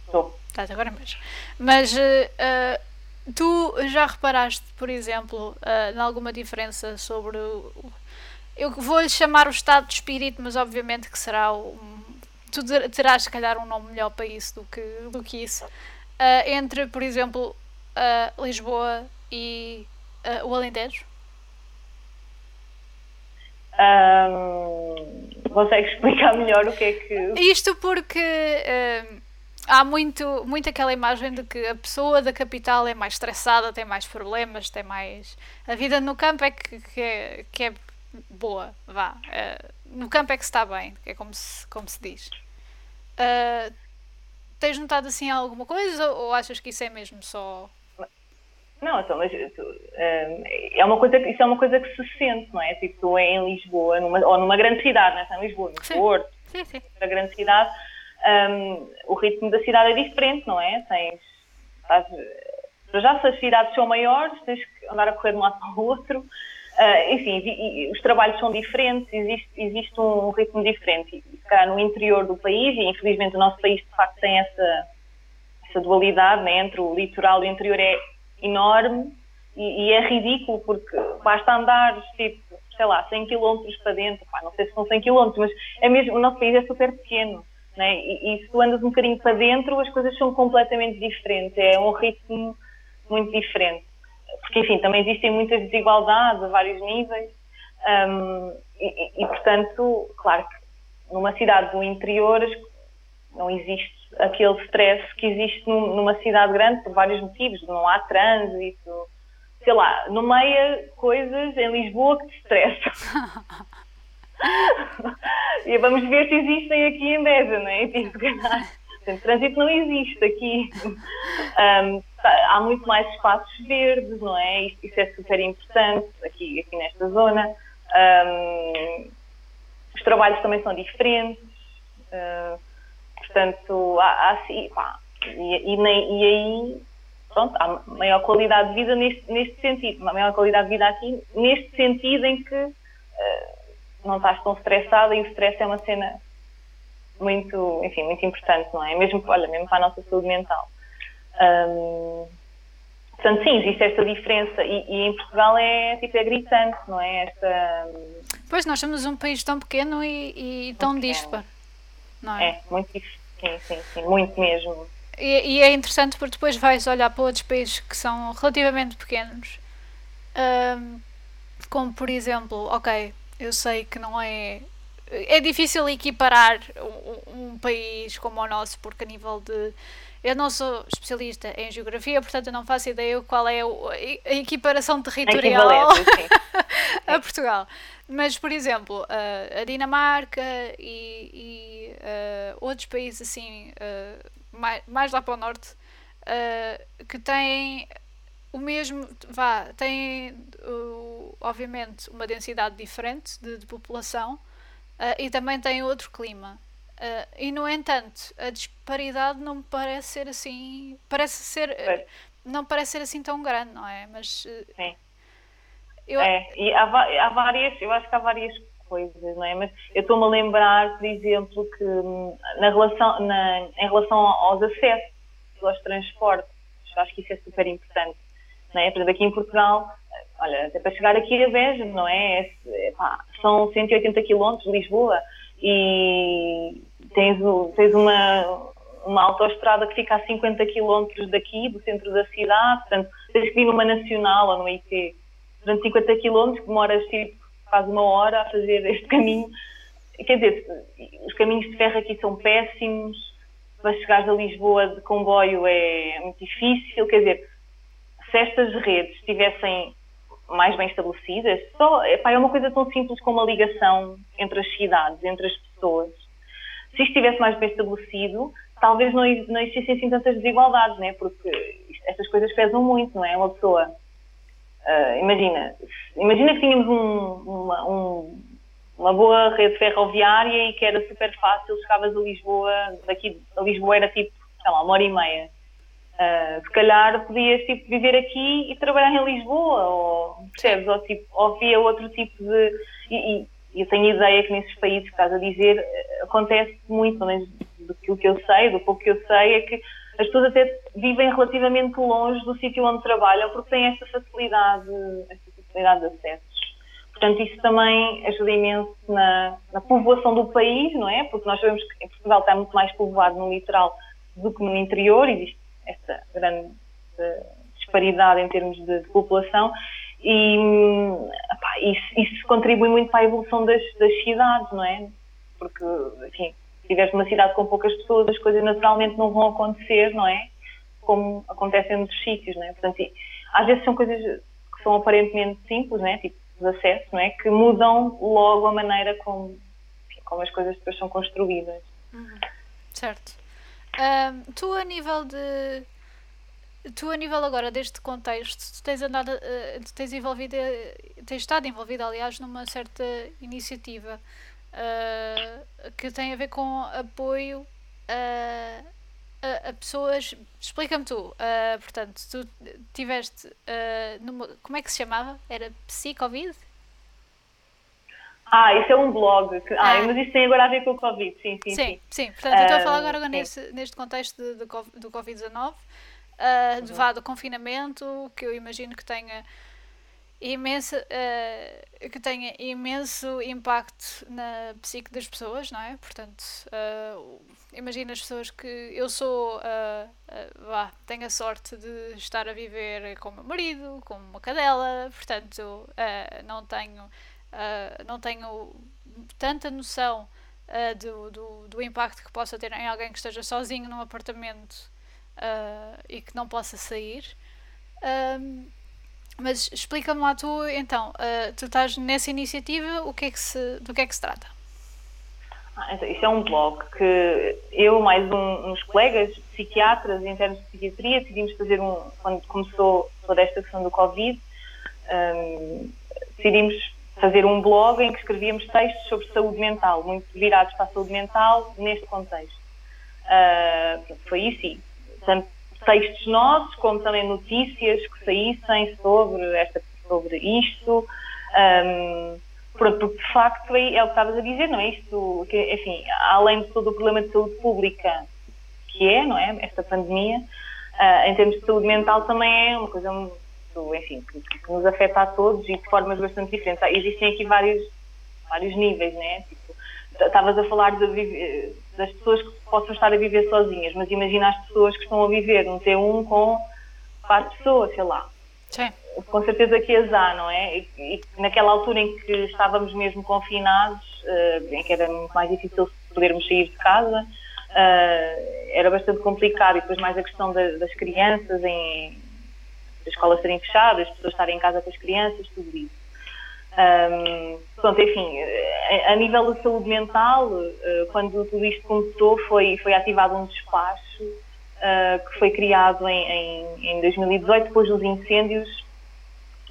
[SPEAKER 2] Estou.
[SPEAKER 1] Estás agora em Beja. Mas. Uh, tu já reparaste, por exemplo, uh, em alguma diferença sobre o. Eu vou-lhe chamar o estado de espírito, mas obviamente que será um, tu terás se calhar um nome melhor para isso do que, do que isso. Uh, entre, por exemplo, uh, Lisboa e uh, o Alentejo?
[SPEAKER 2] Um, consegue explicar melhor o que é que.
[SPEAKER 1] Isto porque uh, há muito, muito aquela imagem de que a pessoa da capital é mais estressada, tem mais problemas, tem mais. A vida no campo é que, que, é, que é boa, vá. Uh, no campo é que se está bem, é como se, como se diz. Uh, tens notado assim alguma coisa ou achas que isso é mesmo só
[SPEAKER 2] não, então, mas hum, é uma coisa, isso é uma coisa que se sente, não é? Tipo, tu é em Lisboa, numa, ou numa grande cidade, não é? Em Lisboa, no sim. Porto, sim, sim. na grande cidade, um, o ritmo da cidade é diferente, não é? Tens, estás, já se as cidades são maiores, tens que andar a correr de um lado para o outro, uh, enfim, e, e, os trabalhos são diferentes, existe, existe um ritmo diferente. E, se calhar no interior do país, e infelizmente o nosso país de facto tem essa, essa dualidade né, entre o litoral e o interior, é enorme e, e, é ridículo porque basta andar, tipo, sei lá, 100 km para dentro, pá, não sei se são 100 km, mas é mesmo, o nosso país é super pequeno, né? e, e se tu andas um bocadinho para dentro, as coisas são completamente diferentes, é um ritmo muito diferente. Porque, enfim, também existem muitas desigualdades a vários níveis, um, e, e, portanto, claro que numa cidade do interior não existe aquele stress que existe numa cidade grande por vários motivos, não há trânsito, sei lá, nomeia coisas em Lisboa que te estressam. <laughs> e vamos ver se existem aqui em Beja, não é? Tipo, Portanto, trânsito não existe aqui. Um, há muito mais espaços verdes, não é? Isso, isso, é super importante aqui, aqui nesta zona. Um, os trabalhos também são diferentes. Uh, Portanto, há, há pá, e, e, e, aí, pronto, há maior qualidade de vida neste, neste sentido, maior qualidade de vida aqui, neste sentido em que uh, não estás tão estressada e o stress é uma cena muito, enfim, muito importante, não é? Mesmo, olha, mesmo para a nossa saúde mental. Um, portanto, sim, existe esta diferença e, e, em Portugal é, tipo, é gritante, não é? Esta,
[SPEAKER 1] pois, nós somos um país tão pequeno e, e tão disparo, não é?
[SPEAKER 2] É, muito difícil Sim, sim, sim, muito mesmo.
[SPEAKER 1] E, e, é interessante porque depois vais olhar para outros países que são relativamente pequenos, um, como por exemplo, ok, eu sei que não é. É difícil equiparar um, um país como o nosso, porque a nível de. Eu não sou especialista em geografia, portanto eu não faço ideia qual é a equiparação territorial <laughs> a Portugal. Mas, por exemplo, a Dinamarca e, e uh, outros países assim, uh, mais, mais lá para o norte, uh, que têm o mesmo, vá, têm obviamente uma densidade diferente de, de população e também têm outro clima. E no entanto, a disparidade não me parece ser assim, parece ser, não parece ser assim tão grande, não é? Mas
[SPEAKER 2] Sim eu... É, e há, há várias, eu acho que há várias coisas, não é? Mas eu estou-me a lembrar, por exemplo, que hum, na relação, na, em relação aos acessos aos transportes, acho que isso é super importante. Não é? Por exemplo, aqui em Portugal, olha, até para chegar aqui a Beja, não é? é pá, são 180 km de Lisboa e tens, tens uma, uma autoestrada que fica a 50 km daqui, do centro da cidade, portanto, tens que vir numa nacional ou no IT durante 50 km, demoras tipo quase uma hora a fazer este caminho. Quer dizer, os caminhos de ferro aqui são péssimos, para chegar a Lisboa de comboio é muito difícil, quer dizer, se estas redes estivessem mais bem estabelecidas, só, epá, é uma coisa tão simples como a ligação entre as cidades, entre as pessoas. Se estivesse mais bem estabelecido, talvez não, não existissem tantas desigualdades, né? porque estas coisas pesam muito, não é? Uma pessoa, uh, imagina, imagina que tínhamos um, uma, um, uma boa rede ferroviária e que era super fácil, chegavas a Lisboa, daqui a Lisboa era tipo, sei lá, uma hora e meia. Uh, se calhar podias tipo, viver aqui e trabalhar em Lisboa, ou percebes? Ou, tipo, ou havia outro tipo de. E, e, eu tenho ideia que nesses países que estás a dizer eh, acontece muito, pelo menos do que eu sei, do pouco que eu sei, é que as pessoas até vivem relativamente longe do sítio onde trabalham porque têm esta facilidade, esta facilidade de acessos. Portanto, isso também ajuda imenso na, na povoação do país, não é? Porque nós sabemos que em Portugal está muito mais povoado no litoral do que no interior, existe esta grande eh, disparidade em termos de, de população e isso, isso, contribui muito para a evolução das, das cidades, não é? Porque, enfim, se tiveres uma cidade com poucas pessoas, as coisas naturalmente não vão acontecer, não é? Como acontecem noutros sítios, não é? Portanto, às vezes são coisas que são aparentemente simples, não é? Tipo, de acesso, não é? Que mudam logo a maneira como, enfim, como as coisas depois são construídas.
[SPEAKER 1] Uhum. Certo. Tu, a nível de tu a nível agora deste contexto, tu tens andado, uh, tu tens envolvido, tens estado envolvida, aliás, numa certa iniciativa uh, que tem a ver com apoio a, a, a pessoas. Explica-me tu, uh, portanto, tu tiveste numa, como é que se chamava? Era Psicovid?
[SPEAKER 2] Ah, isso é um blog. Que, ah, ah, mas isso tem agora a ver com o Covid, sim, sim.
[SPEAKER 1] Sim, sim. sim. Portanto, eu estou a falar agora nesse, neste contexto de, de, do Covid-19 uh, uhum. ao confinamento, que eu imagino que tenha imenso, uh, que tenha imenso impacto na psique das pessoas, não é? Portanto, uh, imagina as pessoas que eu sou, uh, vá, tenho a sorte de estar a viver com o meu marido, com uma cadela, portanto, não tenho, não tenho tanta noção do, do, do impacto que possa ter em alguém que esteja sozinho num apartamento uh, e que não possa sair. Um, mas explica-me lá tu, então, uh, tu estás nessa iniciativa, o que é que se, do que é que se trata?
[SPEAKER 2] Ah, então, isso é um blog que eu mais um, uns colegas psiquiatras internos de psiquiatria decidimos fazer um, quando começou toda esta questão do Covid, um, decidimos fazer um blog em que escrevíamos textos sobre saúde mental, muito virados para a saúde mental neste contexto. Uh, foi isso e tanto textos nossos como também notícias que saíssem sobre, esta, sobre isto. Um, porque de facto é, é o que estavas a dizer, não é? Isto, que, enfim, além de todo o problema de saúde pública que é, não é? Esta pandemia, uh, em termos de saúde mental também é uma coisa muito, enfim, que, que, nos afeta a todos e de formas bastante diferentes. Existem aqui vários, vários níveis, né? Tipo, estavas a falar de, das pessoas que possam estar a viver sozinhas, mas imagina as pessoas que estão a viver num T1 com quatro pessoas, sei lá.
[SPEAKER 1] Sim.
[SPEAKER 2] Com certeza que as há, não é? E, e, naquela altura em que estávamos mesmo confinados, uh, em que era muito mais difícil podermos sair de casa, uh, era bastante complicado. E depois mais a questão da, das crianças, em, as escolas serem fechadas, as pessoas estarem em casa com as crianças, tudo isso. Um, pronto, enfim, a, a, nível de saúde mental, uh, quando tudo isto começou, foi, foi ativado um despacho uh, que foi criado em, em, em, 2018, depois dos incêndios,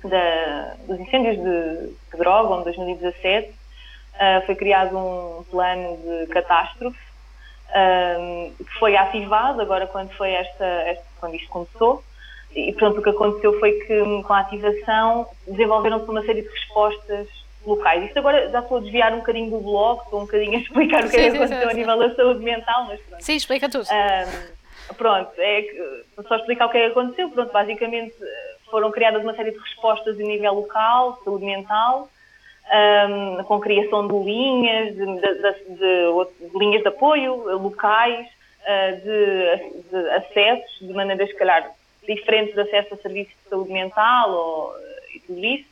[SPEAKER 2] da, dos incêndios de Pedrógão, em 2017. Uh, foi criado um plano de catástrofe que foi ativado agora quando foi esta, esta quando isto começou e pronto, o que aconteceu foi que com a ativação desenvolveram-se uma série de respostas locais. Isto agora já estou a desviar um bocadinho do blog, estou um bocadinho a explicar o que, sim, é que aconteceu a nível da saúde mental, mas pronto.
[SPEAKER 1] Sim, explica tudo.
[SPEAKER 2] Um, pronto, é que, só explicar o que é que aconteceu. Pronto, basicamente foram criadas uma série de respostas a nível local, saúde mental, um, com criação de linhas, de, de, de, de linhas de apoio locais, uh, de, acessos, de maneiras, se calhar, diferentes de acesso a serviços de saúde mental ou, e tudo isso.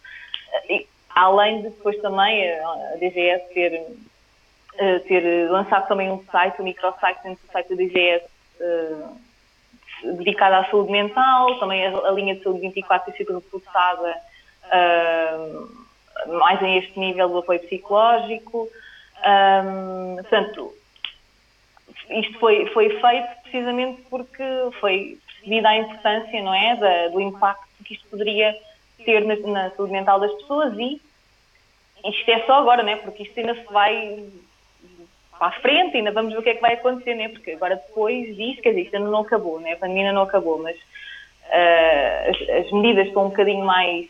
[SPEAKER 2] E, além de depois também a DGS ter, uh, ter lançado também um site, um microsite dentro do site da DGS, uh, dedicado à saúde mental, também a, a, linha de saúde 24 tem sido reforçada uh, mais em este nível do apoio psicológico. Um, portanto, isto foi, foi feito precisamente porque foi percebida a importância, não é, da, do impacto que isto poderia ter na, na, saúde mental das pessoas e isto é só agora, não é, porque isto ainda se vai para a frente, ainda vamos ver o que é que vai acontecer, né? porque agora depois disso, quer dizer, isto ainda não acabou, né? a pandemia ainda não acabou, mas uh, as, as, medidas estão um bocadinho mais.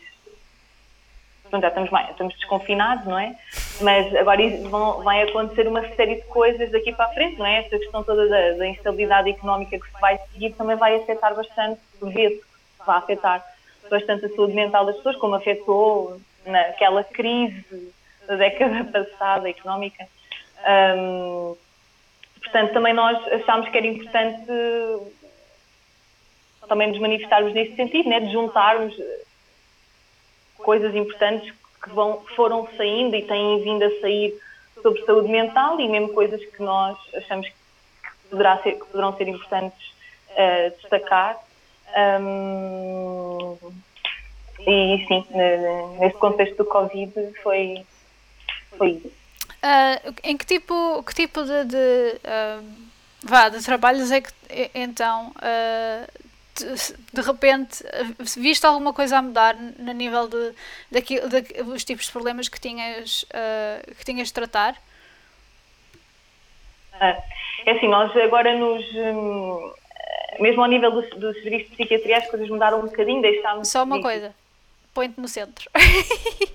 [SPEAKER 2] Pronto, já estamos, mais, estamos desconfinados, não é? Mas agora vão, vai acontecer uma série de coisas daqui para a frente, não é? Esta questão toda da, da instabilidade económica que se vai seguir também vai afetar bastante, vê-se vai afetar bastante a saúde mental das pessoas, como afetou naquela crise da década passada económica. Um, portanto, também nós achámos que era importante também nos manifestarmos nesse sentido, né, de juntarmos coisas importantes que vão, foram saindo e têm vindo a sair sobre saúde mental e mesmo coisas que nós achamos que, ser, que poderão ser importantes uh, destacar. Um, e sim, nesse contexto do Covid foi, foi isso.
[SPEAKER 1] Uh, em que tipo, que tipo de, de, uh, vá, de trabalhos é que então uh, de, repente viste alguma coisa a mudar no nível de, daquilo, de, dos tipos de problemas que tinhas, que tinhas de tratar?
[SPEAKER 2] É assim, nós agora nos. Hum, mesmo ao nível dos, dos serviços de psiquiatria, as coisas mudaram um bocadinho, deixámos.
[SPEAKER 1] Só uma coisa, põe-te no centro.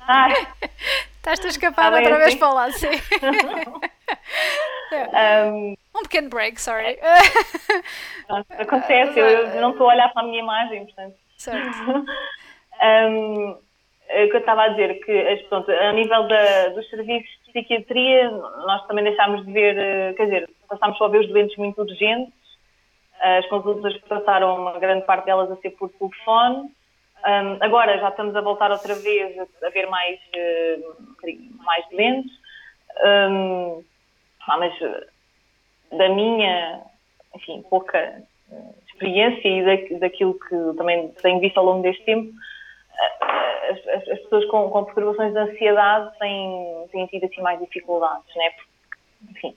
[SPEAKER 1] Ah. <laughs> Estás-te a escapar ah, outra vez para lá, sim. <laughs> <laughs> um, um pequeno break, sorry. <laughs>
[SPEAKER 2] Acontece, eu não estou a olhar para a minha imagem, portanto. Certo. <laughs> um, o que eu estava a dizer, que pronto, a nível da, dos serviços de psiquiatria, nós também deixámos de ver, eh, quer dizer, passámos só a ver os doentes muito urgentes, as consultas passaram uma grande parte delas a ser por telefone, um, agora já estamos a voltar outra vez a, a ver mais, uh, mais doentes, um, ah, mas eh, da minha, enfim, pouca eh, experiência e da, daquilo que também tenho visto ao longo deste tempo, as, as, as pessoas com, com perturbações de ansiedade têm, têm tido assim mais dificuldades, né? Porque, enfim,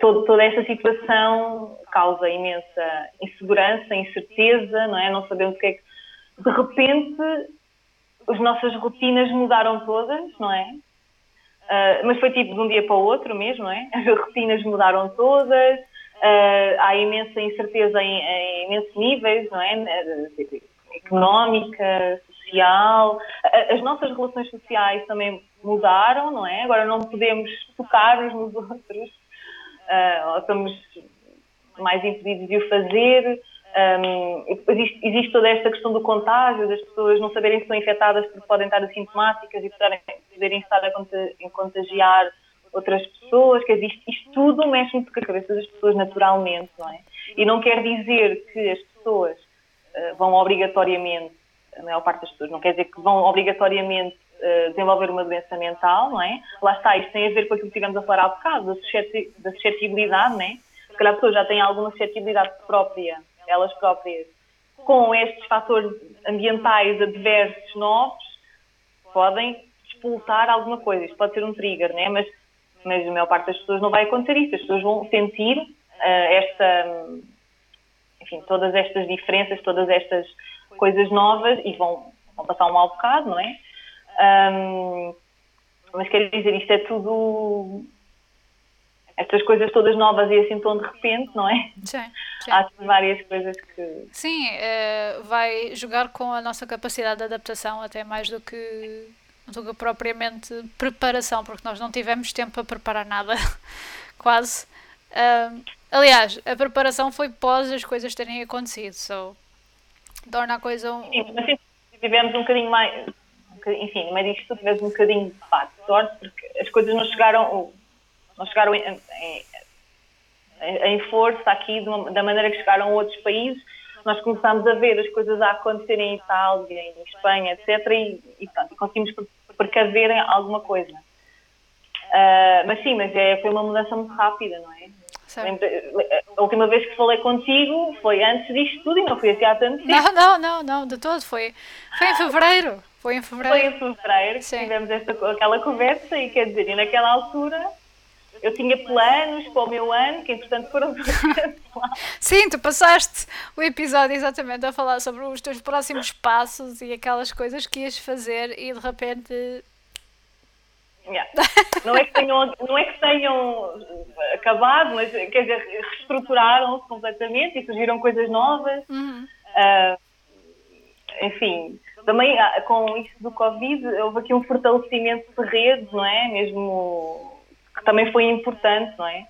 [SPEAKER 2] todo, toda esta situação causa imensa insegurança, incerteza, não é? Não sabemos o que é que de repente as nossas rotinas mudaram todas, não é? Uh, mas foi tipo de um dia para o outro mesmo, não é? <laughs> As rotinas mudaram todas, uh, há imensa incerteza em, em, imensos níveis, não é? Económica, social, as nossas relações sociais também mudaram, não é? Agora não podemos tocar uns nos <laughs> outros, uh, ou estamos mais impedidos de o fazer. Um, existe, existe, toda esta questão do contágio, das pessoas não saberem se estão infectadas porque podem estar assintomáticas e poderem, poderem estar a contagiar outras pessoas, que existe, isto tudo mexe muito com a cabeça das pessoas naturalmente, não é? E não quer dizer que as pessoas uh, vão obrigatoriamente, a maior parte das pessoas, não quer dizer que vão obrigatoriamente uh, desenvolver uma doença mental, não é? Lá está, isto tem a ver com aquilo que tivemos a falar há bocado, da suscetibilidade, não é? Se calhar a pessoa já tem alguma suscetibilidade própria elas próprias, com estes fatores ambientais adversos novos, podem expulsar alguma coisa. Isto pode ser um trigger, né? mas, mas a maior parte das pessoas não vai acontecer isso. As pessoas vão sentir uh, esta, enfim, todas estas diferenças, todas estas coisas novas e vão, vão passar um mau bocado, não é? Um, mas quero dizer, isto é tudo estas coisas todas novas e assim tão de repente, não é? Sim. sim. Há várias coisas que.
[SPEAKER 1] Sim, é, vai jogar com a nossa capacidade de adaptação até mais do que, do que propriamente preparação, porque nós não tivemos tempo para preparar nada, <laughs> quase. Um, aliás, a preparação foi pós as coisas terem acontecido, so, torna a coisa um.
[SPEAKER 2] Sim, mas sim, tivemos um bocadinho mais bocadinho, enfim, no meio disto tu tivemos um bocadinho pá, de sorte, porque as coisas não chegaram, não chegaram em, em, em força aqui uma, da maneira que chegaram a outros países. Nós começámos a ver as coisas a acontecerem em Itália, em Espanha, etc. E, e, pronto, conseguimos precaver alguma coisa. Uh, mas sim, mas é, foi uma mudança muito rápida, não é? A última vez que falei contigo foi antes disto tudo e não foi assim há tanto tempo.
[SPEAKER 1] Não, não, não, não, de todo. Foi, foi em fevereiro. Foi em fevereiro.
[SPEAKER 2] Foi em fevereiro que Sim. tivemos esta, aquela conversa e quer dizer, e naquela altura eu tinha planos para o meu ano, que entretanto foram <laughs>
[SPEAKER 1] Sim, tu passaste o episódio exatamente a falar sobre os teus próximos passos e aquelas coisas que ias fazer e de repente
[SPEAKER 2] Yeah. Não, é que tenham, não é que tenham acabado, mas quer dizer, reestruturaram-se completamente e surgiram coisas novas. Uhum. Uh, enfim, também ah, com isso do Covid houve aqui um fortalecimento de redes, não é? Mesmo que também foi importante, não é?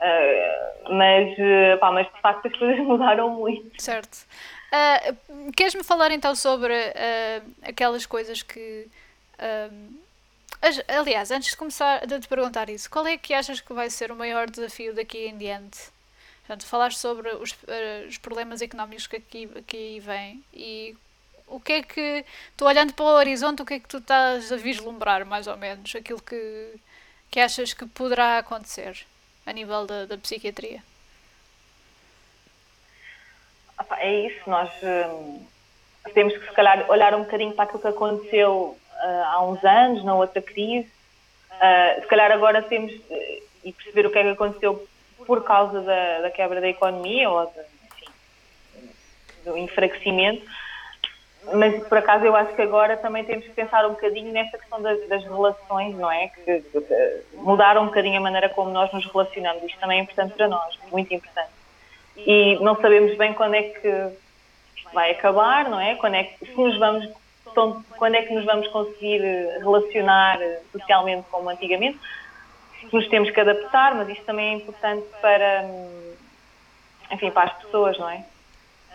[SPEAKER 2] Uh, mas, pá, mas de facto as coisas <laughs> mudaram muito.
[SPEAKER 1] Certo. Uh, Queres-me falar então sobre aquelas coisas que Aliás, antes de começar a te perguntar isso, qual é que achas que vai ser o maior desafio daqui em diante? Portanto, falaste sobre os, uh, os problemas económicos que aqui, que vêm e o que é que, tu olhando para o horizonte, o que é que tu estás a vislumbrar, mais ou menos, aquilo que, que achas que poderá acontecer a nível da, da psiquiatria?
[SPEAKER 2] É isso, nós hum, temos que se calhar olhar um bocadinho para aquilo que aconteceu uh, há uns anos, na outra crise. Uh, se calhar agora temos uh, e perceber o que é que aconteceu por causa da, da quebra da economia ou de, enfim, do enfraquecimento. Mas por acaso eu acho que agora também temos que pensar um bocadinho nesta questão das, das relações, não é? Que, que, que mudaram um bocadinho a maneira como nós nos relacionamos. Isto também é importante para nós, muito importante. E não sabemos bem quando é que vai acabar, não é? Quando é que, se nos vamos quando é que nos vamos conseguir relacionar socialmente como antigamente. Nos temos que adaptar, mas isto também é importante para, enfim, para as pessoas, não é?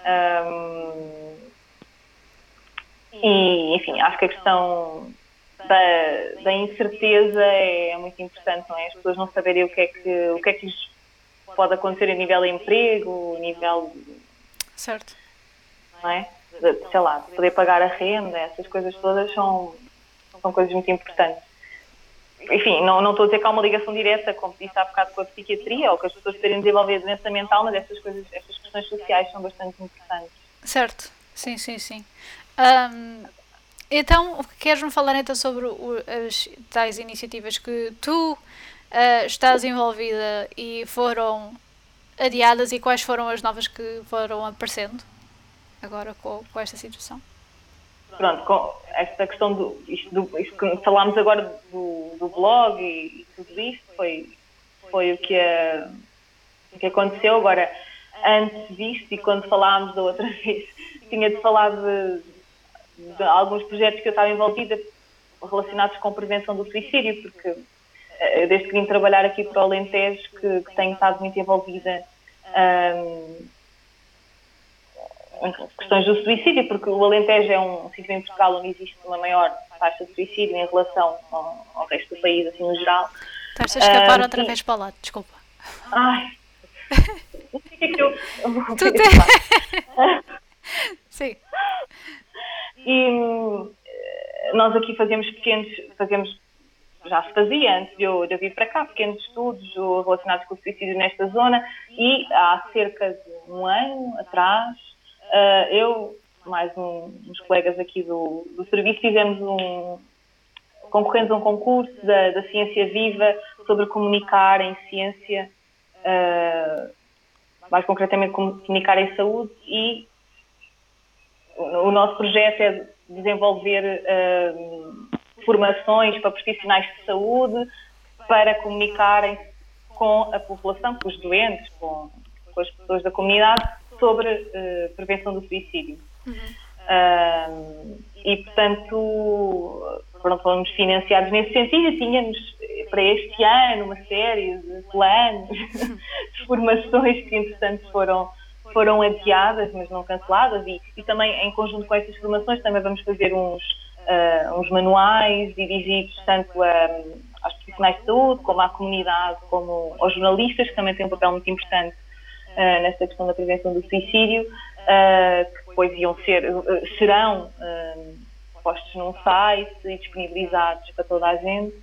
[SPEAKER 2] Um, e, enfim, acho que a questão da, da incerteza é muito importante, não é? As pessoas não saberem o que é que, o que, é que lhes pode acontecer a nível de emprego, a nível.
[SPEAKER 1] Certo.
[SPEAKER 2] Não é? sei lá, poder pagar a renda, essas coisas todas são, são coisas muito importantes. Enfim, não, não estou a dizer que há uma ligação direta, como disse há bocado, com a psiquiatria ou que as pessoas terem desenvolvido doença mental, mas essas coisas, estas questões sociais são bastante importantes.
[SPEAKER 1] Certo, sim, sim, sim. Um, então, queres-me falar então sobre o, as tais iniciativas que tu uh, estás envolvida e foram adiadas e quais foram as novas que foram aparecendo? agora com, com esta situação?
[SPEAKER 2] Pronto, com esta questão do isto, do, isto que falámos agora do, do blog e, e, tudo isto foi, foi o que, o que aconteceu. Agora, antes disto e quando falámos da outra <laughs> vez, tinha de falar de, de alguns projetos que eu estava envolvida relacionados com prevenção do suicídio, porque eh, desde que vim trabalhar aqui para o Alentejo que, que tenho estado muito envolvida um, questões do suicídio, porque o Alentejo é um sítio em Portugal onde existe uma maior taxa de suicídio em relação ao, ao resto do país, assim, no geral.
[SPEAKER 1] Estás a escapar uh, outra vez para lá, desculpa.
[SPEAKER 2] Ai, <laughs> o que é que eu,
[SPEAKER 1] tu te... <laughs> Sim.
[SPEAKER 2] E eh, nós aqui fazemos pequenos, fazemos, já se fazia antes de eu, de eu vir para cá, pequenos estudos relacionados com o suicídio nesta zona e há cerca de um ano atrás Uh, eu, mais um, uns colegas aqui do, do serviço, fizemos um. concorremos a um concurso da, da Ciência Viva sobre comunicar em ciência, uh, mais concretamente comunicar em saúde, e o nosso projeto é desenvolver uh, formações para profissionais de saúde para comunicarem com a população, com os doentes, com, com as pessoas da comunidade, sobre uh, prevenção do suicídio. Uhum. Uh, e, portanto, pronto, fomos financiados nesse sentido. Tínhamos para este ano uma série de planos, <laughs> de formações que, entretanto, foram, foram adiadas, mas não canceladas. E, e também, em conjunto com essas formações, também vamos fazer uns, uh, uns manuais dirigidos tanto a, aos profissionais de saúde, como à comunidade, como aos jornalistas, que também têm um papel muito importante uh, nesta questão da prevenção do suicídio, que depois iam ser, serão postos num site e disponibilizados para toda a gente.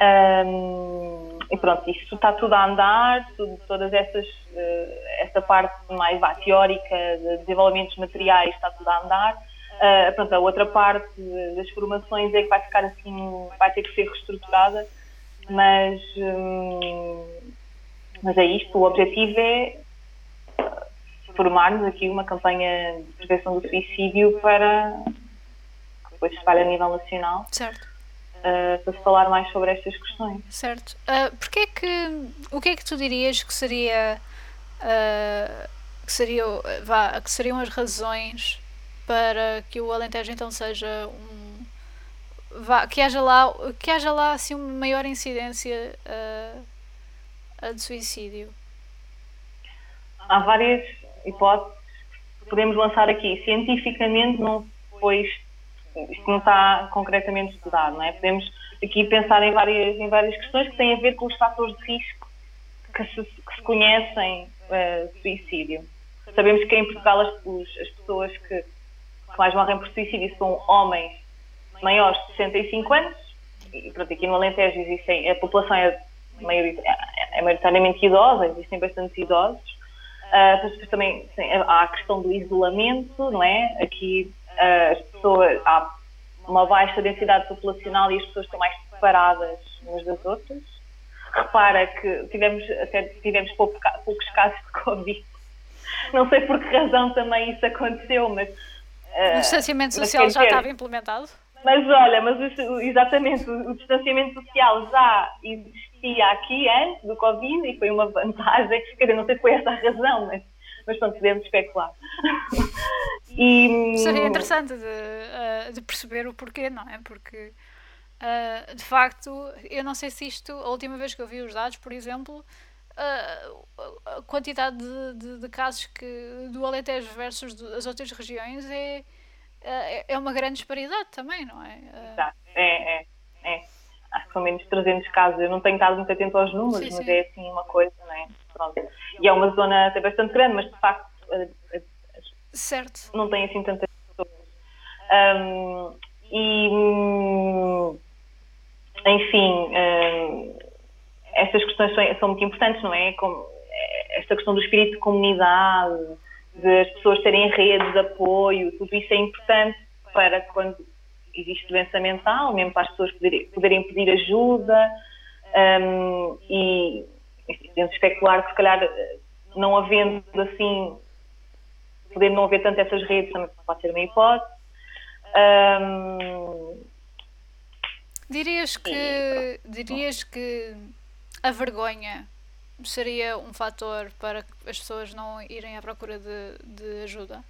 [SPEAKER 2] Um, e pronto, isto está tudo a andar, tudo, todas essas, uh, essa parte mais vá, teórica de desenvolvimentos materiais está tudo a andar. Uh, pronto, a outra parte das formações é que vai ficar assim, vai ter que ser reestruturada, mas, um, mas é isto, o objetivo é formarmos aqui uma campanha de prevenção do suicídio para que depois se espalhe a nível nacional.
[SPEAKER 1] Certo
[SPEAKER 2] uh, para se falar mais sobre estas questões.
[SPEAKER 1] Certo. Uh, porque é que, o que é que tu dirias que seria, uh, que, seria vá, que seriam as razões para que o Alentejo então seja um vá, que haja lá que haja lá assim uma maior incidência uh, de suicídio?
[SPEAKER 2] Há várias hipóteses que podemos lançar aqui. Cientificamente não foi isto não está concretamente estudado, não é? Podemos aqui pensar em várias, em várias questões que têm a ver com os fatores de risco que se, que se conhecem uh, suicídio. Sabemos que em Portugal as, os, as pessoas que, que, mais morrem por suicídio são homens maiores de 65 anos, e pronto, aqui no Alentejo existem, a população é, é, é maioritariamente idosa, existem bastantes idosos, uh, também sim, há a questão do isolamento, não é? Aqui as pessoas, há uma baixa densidade populacional e as pessoas estão mais separadas umas das outras. Repara que tivemos, até tivemos pouco, poucos casos de Covid. Não sei por que razão também isso aconteceu, mas.
[SPEAKER 1] Uh, o distanciamento social já estava implementado?
[SPEAKER 2] Mas olha, mas o, exatamente, o, o, distanciamento social já existia aqui antes do Covid e foi uma vantagem. Quer dizer, não sei se foi essa a razão, mas mas pronto, podemos especular. <laughs>
[SPEAKER 1] e, Seria interessante de, uh, de, perceber o porquê, não é? Porque uh, de facto, eu não sei se isto, a última vez que eu vi os dados, por exemplo, uh, a quantidade de, de, de, casos que do Alentejo versus as outras regiões é, é uma grande disparidade também, não é?
[SPEAKER 2] Exato, é, é, é. Acho que são menos 300 casos. Eu não tenho estado muito atento aos números, sim, mas sim. é assim uma coisa, não é? Pronto. E é uma zona até bastante grande, mas de facto
[SPEAKER 1] certo.
[SPEAKER 2] não tem assim tantas pessoas. Um, e enfim, um, estas questões são, são, muito importantes, não é? Como esta questão do espírito de comunidade, de as pessoas terem redes de apoio, tudo isso é importante para quando existe doença mental, mesmo para as pessoas poderem, poderem pedir ajuda um, e podemos especular que se calhar não havendo assim, poder não haver tanto essas redes também pode ser uma hipótese. Um,
[SPEAKER 1] dirias que dirias que a vergonha seria um fator para as pessoas não irem à procura de, de ajuda?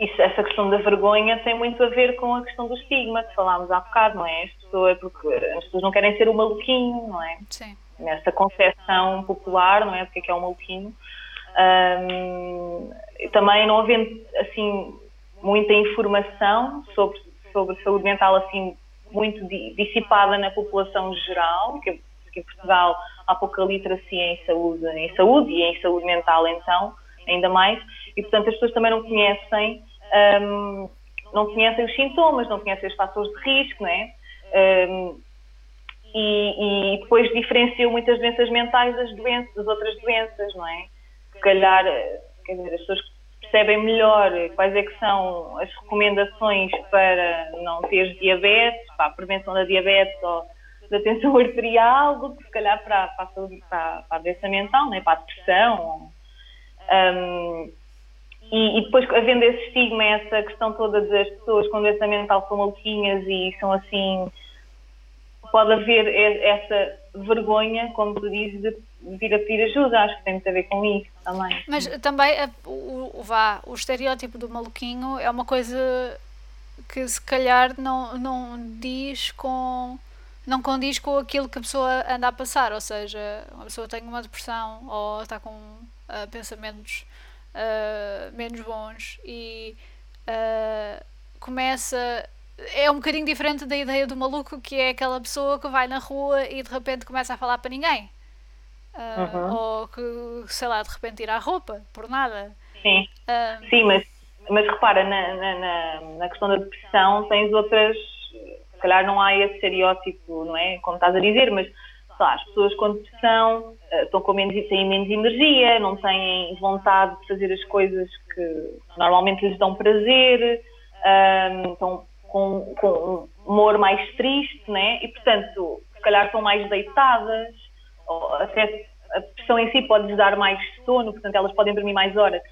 [SPEAKER 2] isso, essa questão da vergonha tem muito a ver com a questão do estigma que falámos há bocado, não é? As pessoas, porque as pessoas não querem ser o maluquinho, não é?
[SPEAKER 1] Sim.
[SPEAKER 2] Nessa concepção popular, não é? Porque é que é o maluquinho. Um, também não havendo, assim, muita informação sobre, sobre saúde mental, assim, muito dissipada na população geral, porque, porque em Portugal há pouca literacia em saúde, em saúde e em saúde mental, então, ainda mais, e portanto as pessoas também não conhecem um, não conhecem os sintomas, não conhecem os fatores de risco, não é? Um, e, e, depois diferenciam muitas doenças mentais das doenças, das outras doenças, não é? Se calhar, quer dizer, as pessoas percebem melhor quais é que são as recomendações para não ter diabetes, para a prevenção da diabetes ou da tensão <laughs> arterial, do que se calhar para, para, para, para a doença mental, é? para a depressão. Um, e, e, depois, havendo esse estigma, essa questão toda das pessoas com doença mental são maluquinhas e são assim. Pode haver essa vergonha, como tu dizes, de vir a pedir ajuda. Acho que tem muito a ver com isso também.
[SPEAKER 1] Mas também o, o, vá, o estereótipo do maluquinho é uma coisa que se calhar não, não diz com. não condiz com aquilo que a pessoa anda a passar. Ou seja, uma pessoa tem uma depressão ou está com uh, pensamentos uh, menos bons e uh, começa. É um bocadinho diferente da ideia do maluco, que é aquela pessoa que vai na rua e de repente começa a falar para ninguém. Uh, uhum. Ou que, sei lá, de repente tira a roupa, por nada.
[SPEAKER 2] Sim, uh, Sim mas, mas repara, na, na, na, questão da depressão tens outras. Se calhar não há esse estereótipo, não é? Como estás a dizer, mas as pessoas com depressão uh, estão com menos, têm menos energia, não têm vontade de fazer as coisas que normalmente lhes dão prazer, estão com, com um humor mais triste, né? E, portanto, se calhar estão mais deitadas, até a depressão em si pode-lhes dar mais sono, portanto, elas podem dormir mais horas.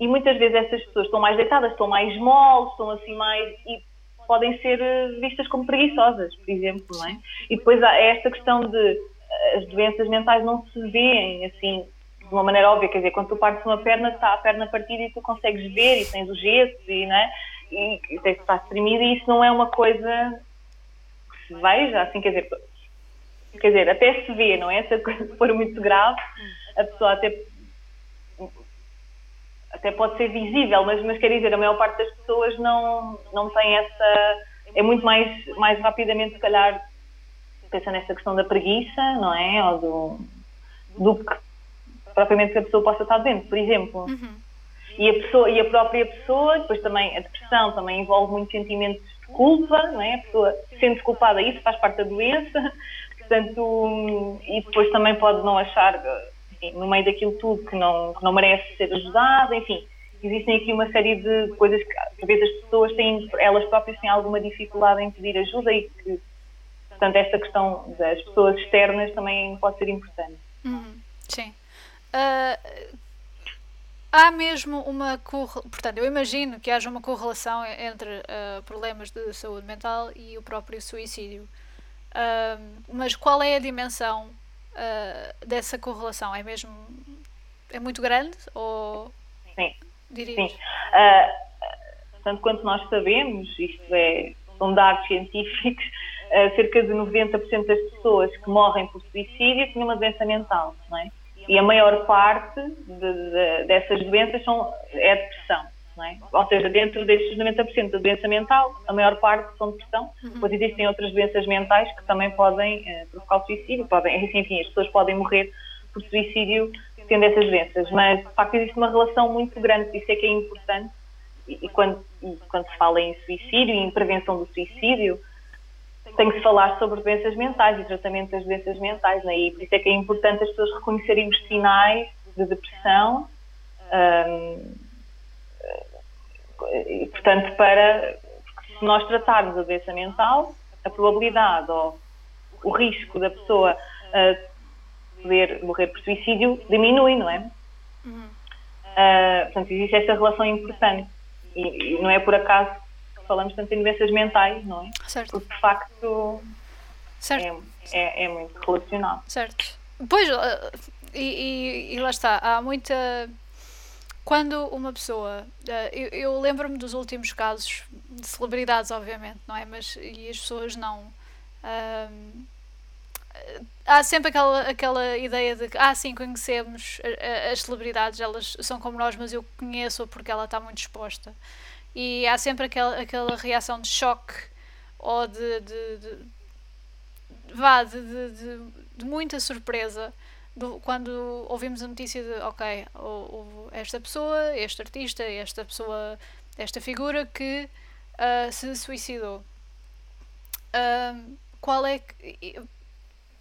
[SPEAKER 2] E muitas vezes essas pessoas estão mais deitadas, estão mais moles, estão assim mais. E podem ser eh, vistas como preguiçosas, por exemplo, não é? E depois há esta questão de eh, as doenças mentais não se veem assim de uma maneira óbvia, quer dizer, quando tu partes uma perna, está a perna partida e tu consegues ver e tens o gesso e, não é? e, e está exprimido e isso não é uma coisa que se veja, assim, quer dizer, quer dizer, até se vê, não é? <laughs> Se a coisa for muito grave, a pessoa até até pode ser visível, mas, mas quer dizer, a maior parte das pessoas não, não tem essa. É muito mais, mais rapidamente, se calhar, pensa nessa questão da preguiça, não é? Ou do, do que propriamente que a pessoa possa estar dentro, por exemplo. Uhum. E, a pessoa, e a própria pessoa, depois também a depressão também envolve muitos sentimentos de culpa, não é? A pessoa sente culpada, isso faz parte da doença, portanto, e depois também pode não achar enfim, no meio daquilo tudo que não, que não merece ser ajudada, enfim, existem aqui uma série de coisas que às vezes as pessoas têm, elas próprias têm alguma dificuldade em pedir ajuda e que, portanto, esta questão das pessoas externas também pode ser importante.
[SPEAKER 1] Uhum, sim. Uh, há mesmo uma portanto eu imagino que haja uma correlação entre uh, problemas de saúde mental e o próprio suicídio uh, mas qual é a dimensão uh, dessa correlação? É mesmo. É muito grande? Ou.
[SPEAKER 2] Sim. Dirias? Sim. Uh, tanto quanto nós sabemos, isto é, são dados científicos, uh, <laughs> cerca de 90% das pessoas que morrem por suicídio têm uma doença mental, não é? E a maior parte de, de, dessas doenças são, é a depressão. É? Ou seja, dentro destes 90% da doença mental, a maior parte são depressão, uhum. pois existem outras doenças mentais que também podem uh, provocar o suicídio, podem, enfim, as pessoas podem morrer por suicídio tendo essas doenças, mas de facto existe uma relação muito grande, por isso é que é importante, e, e, quando, e quando se fala em suicídio e em prevenção do suicídio, tem que se falar sobre doenças mentais e tratamento das doenças mentais, né? e por isso é que é importante as pessoas reconhecerem os sinais de depressão. Um, e, portanto, para se nós tratarmos a doença mental, a probabilidade ou o risco da pessoa uh, poder morrer por suicídio diminui, não é? Uhum. Uh, portanto, existe esta relação importante. E, e, não é por acaso que falamos tanto em doenças mentais, não é?
[SPEAKER 1] Certo.
[SPEAKER 2] Porque, de facto, certo. É, é, é muito relacionado.
[SPEAKER 1] Certo. Pois, uh, e, e, e lá está, há muita quando uma pessoa. Uh, eu, eu lembro-me dos últimos casos de celebridades, obviamente, não é? Mas e as pessoas não. Há sempre aquela, aquela ideia de que, ah, sim, conhecemos as celebridades, elas são como nós, mas eu conheço porque ela está muito exposta. E há sempre aquela, aquela reação de choque ou de. de, de vá, de, de, de muita surpresa do, quando ouvimos a notícia de, ok, houve esta pessoa, este artista, esta pessoa, esta figura que uh, se suicidou. Uh, qual é que.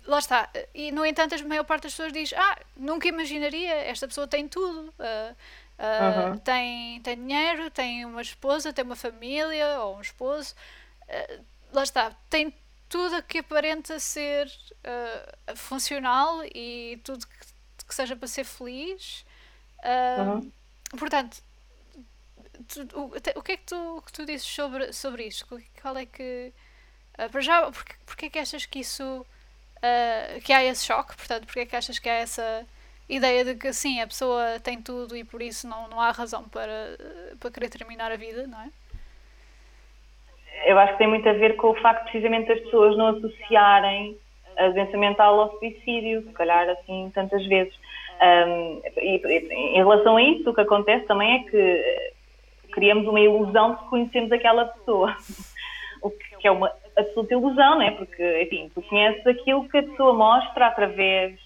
[SPEAKER 1] Lá está. E, no entanto, a maior parte das pessoas diz: Ah, nunca imaginaria, esta pessoa tem tudo. Uh, uh, tem, tem dinheiro, tem uma esposa, tem uma família ou um esposo. Uh, lá está. Tem tudo que aparenta ser uh, funcional e tudo que, que, seja para ser feliz. Uh, uhum. Portanto, tu, o, o, que é que tu, que tu dizes sobre, sobre isto? Qual é que. Uh, para já, porque, porque é que achas que isso. que há esse choque? Portanto, porque é que achas que há essa ideia de que sim, a pessoa tem tudo e por isso não, não há razão para, para querer terminar a vida, não é?
[SPEAKER 2] Eu acho que tem muito a ver com o facto precisamente das pessoas não associarem a doença mental ao suicídio, se calhar assim tantas vezes. Um, e, em relação a isso, o que acontece também é que criamos uma ilusão de que conhecemos aquela pessoa. <laughs> o que é uma absoluta ilusão, não é? Porque, enfim, tu conheces aquilo que a pessoa mostra através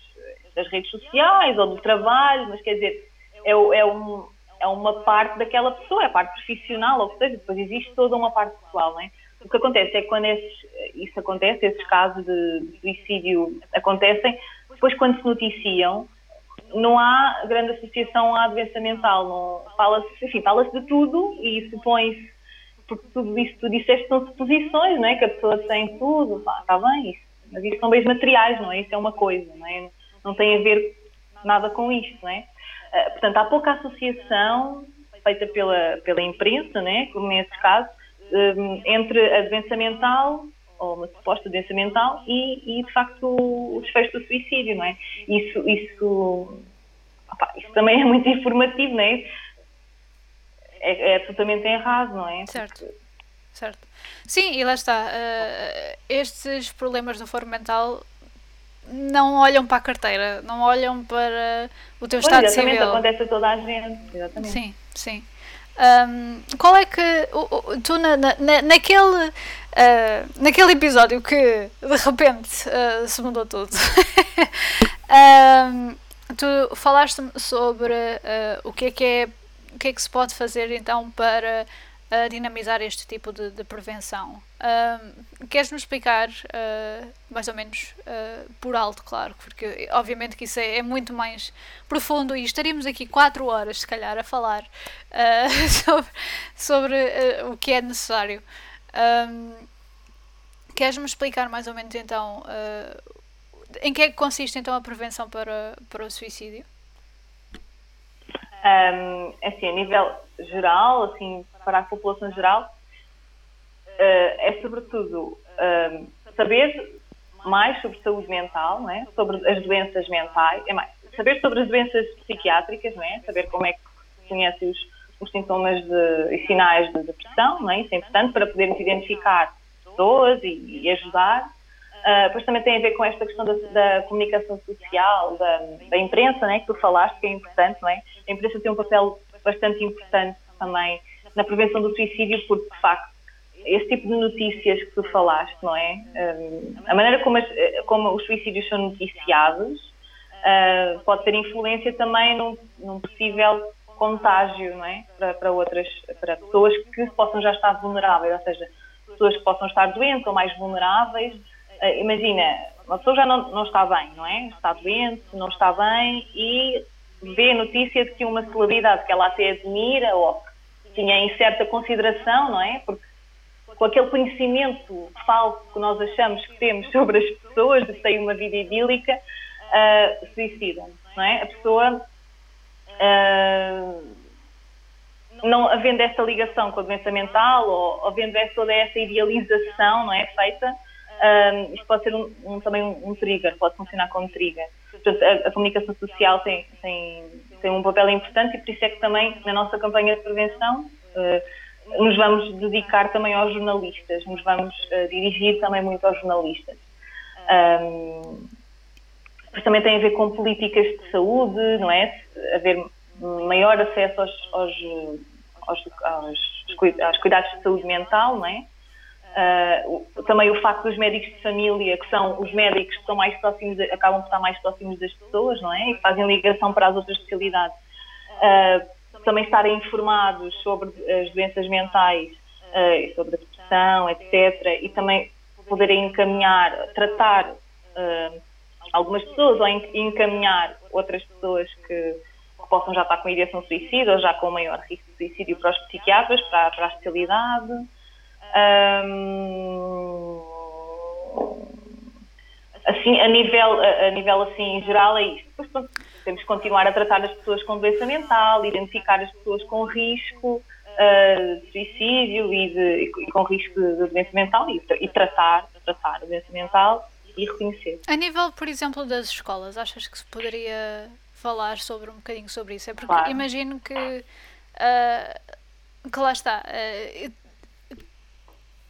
[SPEAKER 2] das redes sociais ou do trabalho, mas quer dizer, é, é, um, é uma parte daquela pessoa, é a parte profissional, ou seja, depois existe toda uma parte pessoal, não é? O que acontece é que quando esses, isso acontece, esses casos de suicídio acontecem, depois quando se noticiam, não há grande associação à doença mental. Fala-se, enfim, fala-se de tudo e supõe-se, porque tudo isso tu disseste são suposições, não é? Que a pessoa tem tudo, pá, está bem, isso, mas isso são bens materiais, não é? Isso é uma coisa, não é? Não tem a ver nada com isto, não é? Uh, portanto, há pouca associação feita pela, pela imprensa, né, como nesses casos, um, entre a doença mental ou uma suposta doença mental e, e, de facto o desfecho do suicídio, não é? Isso, isso, opa, isso também é muito informativo, não é? É, é absolutamente errado, não é?
[SPEAKER 1] Certo. Certo. Sim, e lá está. Uh, estes problemas do foro mental não olham para a carteira, não olham para o teu pois, estado
[SPEAKER 2] exatamente,
[SPEAKER 1] civil.
[SPEAKER 2] acontece a toda a gente. Exatamente.
[SPEAKER 1] Sim, sim. Um, qual é que tu na, na, naquele uh, naquele episódio que de repente uh, se mudou tudo <laughs> um, tu falaste sobre uh, o que é que é o que é que se pode fazer então para a dinamizar este tipo de, de prevenção. Uh, Queres-nos explicar, uh, mais ou menos, uh, por alto, claro, porque obviamente que isso é, é muito mais profundo e estaríamos aqui quatro horas, se calhar, a falar ah, <laughs> sobre, sobre o que é necessário. Queres-me explicar mais ou menos então em que é que consiste então a prevenção para, para o suicídio?
[SPEAKER 2] Um, assim, a nível geral, assim, para a população geral, uh, é sobretudo uh, saber mais sobre saúde mental, né? sobre as doenças mentais, é mais, saber sobre as doenças psiquiátricas, né? saber como é que se conhece os, os sintomas de, e sinais de depressão, né? isso é importante para podermos identificar pessoas e, e ajudar. Uh, depois também tem a ver com esta questão da, da comunicação social, da, da, imprensa, né, que tu falaste, que é importante, não é? A imprensa tem um papel bastante importante também na prevenção do suicídio, porque, de facto, esse tipo de notícias que tu falaste, não é? Um, a maneira como, as, como, os suicídios são noticiados uh, pode ter influência também num, num, possível contágio, não é? Para, para outras, para pessoas que possam já estar vulneráveis, ou seja, pessoas que possam estar doentes ou mais vulneráveis. Uh, imagina, uma pessoa já não, não está bem, não é? Está doente, não está bem e vê notícia de que uma celebridade que ela até admira ou tinha em certa consideração, não é? Porque com aquele conhecimento falso que nós achamos que temos sobre as pessoas, de ter uma vida idílica, uh, suicidam, não é? A pessoa, uh, não havendo essa ligação com a doença mental ou havendo toda essa idealização, não é? Feita, uh, isto pode ser um, um, também um, um, trigger, pode funcionar como trigger. Portanto, a, a comunicação social tem, tem tem um papel importante e por isso é que também na nossa campanha de prevenção uh, nos vamos dedicar também aos jornalistas, nos vamos uh, dirigir também muito aos jornalistas. Um, também tem a ver com políticas de saúde, não é? Haver maior acesso aos, aos, aos, aos, aos cuidados de saúde mental, não é? Uh, também o facto dos médicos de família, que são os médicos que estão mais próximos, acabam por estar mais próximos das pessoas, não é? E fazem ligação para as outras especialidades. Uh, também estarem informados sobre as doenças mentais, uh, sobre a depressão, etc. E também poderem encaminhar, tratar algumas pessoas ou encaminhar outras pessoas que, que, possam já estar com ideação suicida ou já com maior risco de suicídio para os psiquiatras, para, para a especialidade. Um, assim, a nível, a, a, nível assim, geral é isto. Depois, temos que continuar a tratar as pessoas com doença mental, identificar as pessoas com risco uh, de suicídio e, de, e, com risco de, doença mental e, e tratar, tratar a doença mental e reconhecer.
[SPEAKER 1] A nível, por exemplo, das escolas, achas que se poderia falar sobre um bocadinho sobre isso? É porque claro. imagino que, uh, que lá está. Uh,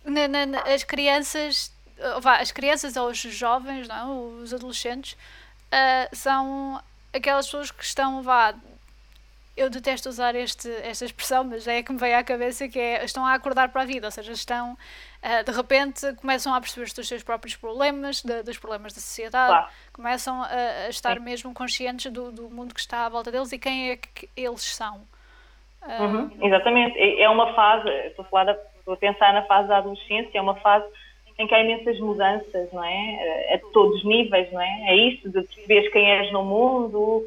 [SPEAKER 1] na, na, as crianças, vá, as crianças ou os jovens, não, os adolescentes, uh, são aquelas pessoas que estão vá, eu detesto usar este, esta expressão, mas é que me veio à cabeça que é estão a acordar para a vida, ou seja, estão uh, de repente começam a perceber dos seus próprios problemas, de, dos problemas da sociedade, claro. começam a, a estar Sim. mesmo conscientes do, do mundo que está à volta deles e quem é que eles são.
[SPEAKER 2] Uh, uhum, exatamente, é, é uma fase, estou a, falar estou a pensar na fase da adolescência, é uma fase em que há imensas mudanças, não é? A todos os níveis, não é? É isso, de perceberes quem és no mundo,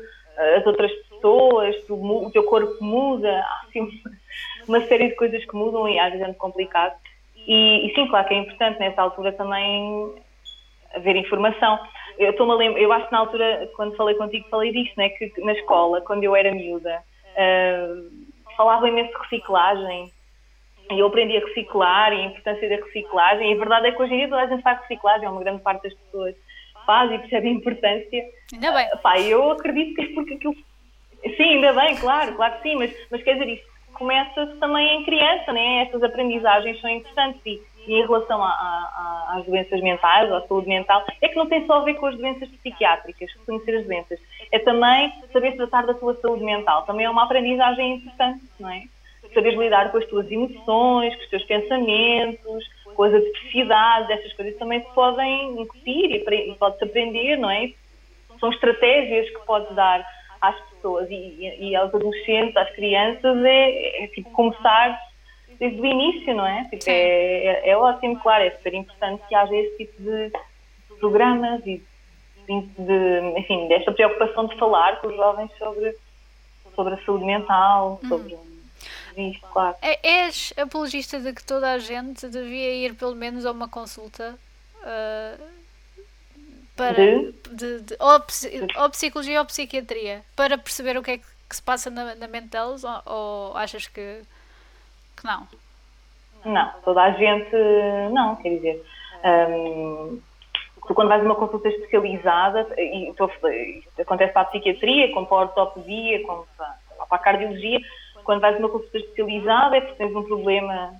[SPEAKER 2] as outras pessoas, o teu corpo muda, há assim uma série de coisas que mudam e às vezes é muito complicado. E, e sim, claro que é importante nessa altura também haver informação. Eu lembrar, eu acho que na altura, quando falei contigo, falei disso, né? Que na escola, quando eu era miúda, uh, falava imenso de reciclagem e eu aprendi a reciclar e a importância da reciclagem. E a verdade é que hoje em dia toda a gente faz reciclagem, uma grande parte das pessoas faz e percebe a importância.
[SPEAKER 1] Ainda bem.
[SPEAKER 2] Uh, pá, eu acredito que é porque aquilo. Sim, ainda bem, claro, claro que sim, mas, mas quer dizer, isso começa-se também em criança, né? Estas aprendizagens são importantes e, e em relação a, a, às doenças mentais, à saúde mental, é que não tem só a ver com as doenças psiquiátricas, conhecer as doenças, é também saber tratar da sua saúde mental, também é uma aprendizagem importante, não é? saberes lidar com as tuas emoções, com os teus pensamentos, com as adversidades, essas coisas também se podem incutir e, e pode-se aprender, não é? São estratégias que podes dar às pessoas e, e aos adolescentes, às crianças, é, é tipo começar desde o início, não é? Tipo, é, é, é ótimo, claro, é super importante que haja esse tipo de programas e de, enfim, desta preocupação de falar com os jovens sobre, sobre a saúde mental, sobre. Uhum. 24.
[SPEAKER 1] É, és apologista de que toda a gente devia ir pelo menos a uma consulta uh, para, de? De, de, ou, ou, psicologia ou psiquiatria para perceber o que é que, que se passa na, na mente deles ou, ou achas que, que não?
[SPEAKER 2] Não, toda a gente não, quer dizer. Um, tu quando vais a uma consulta especializada, e acontece para a psiquiatria, como para a ortopedia, como para, para a cardiologia, quando vais a uma consulta especializada é porque tens um problema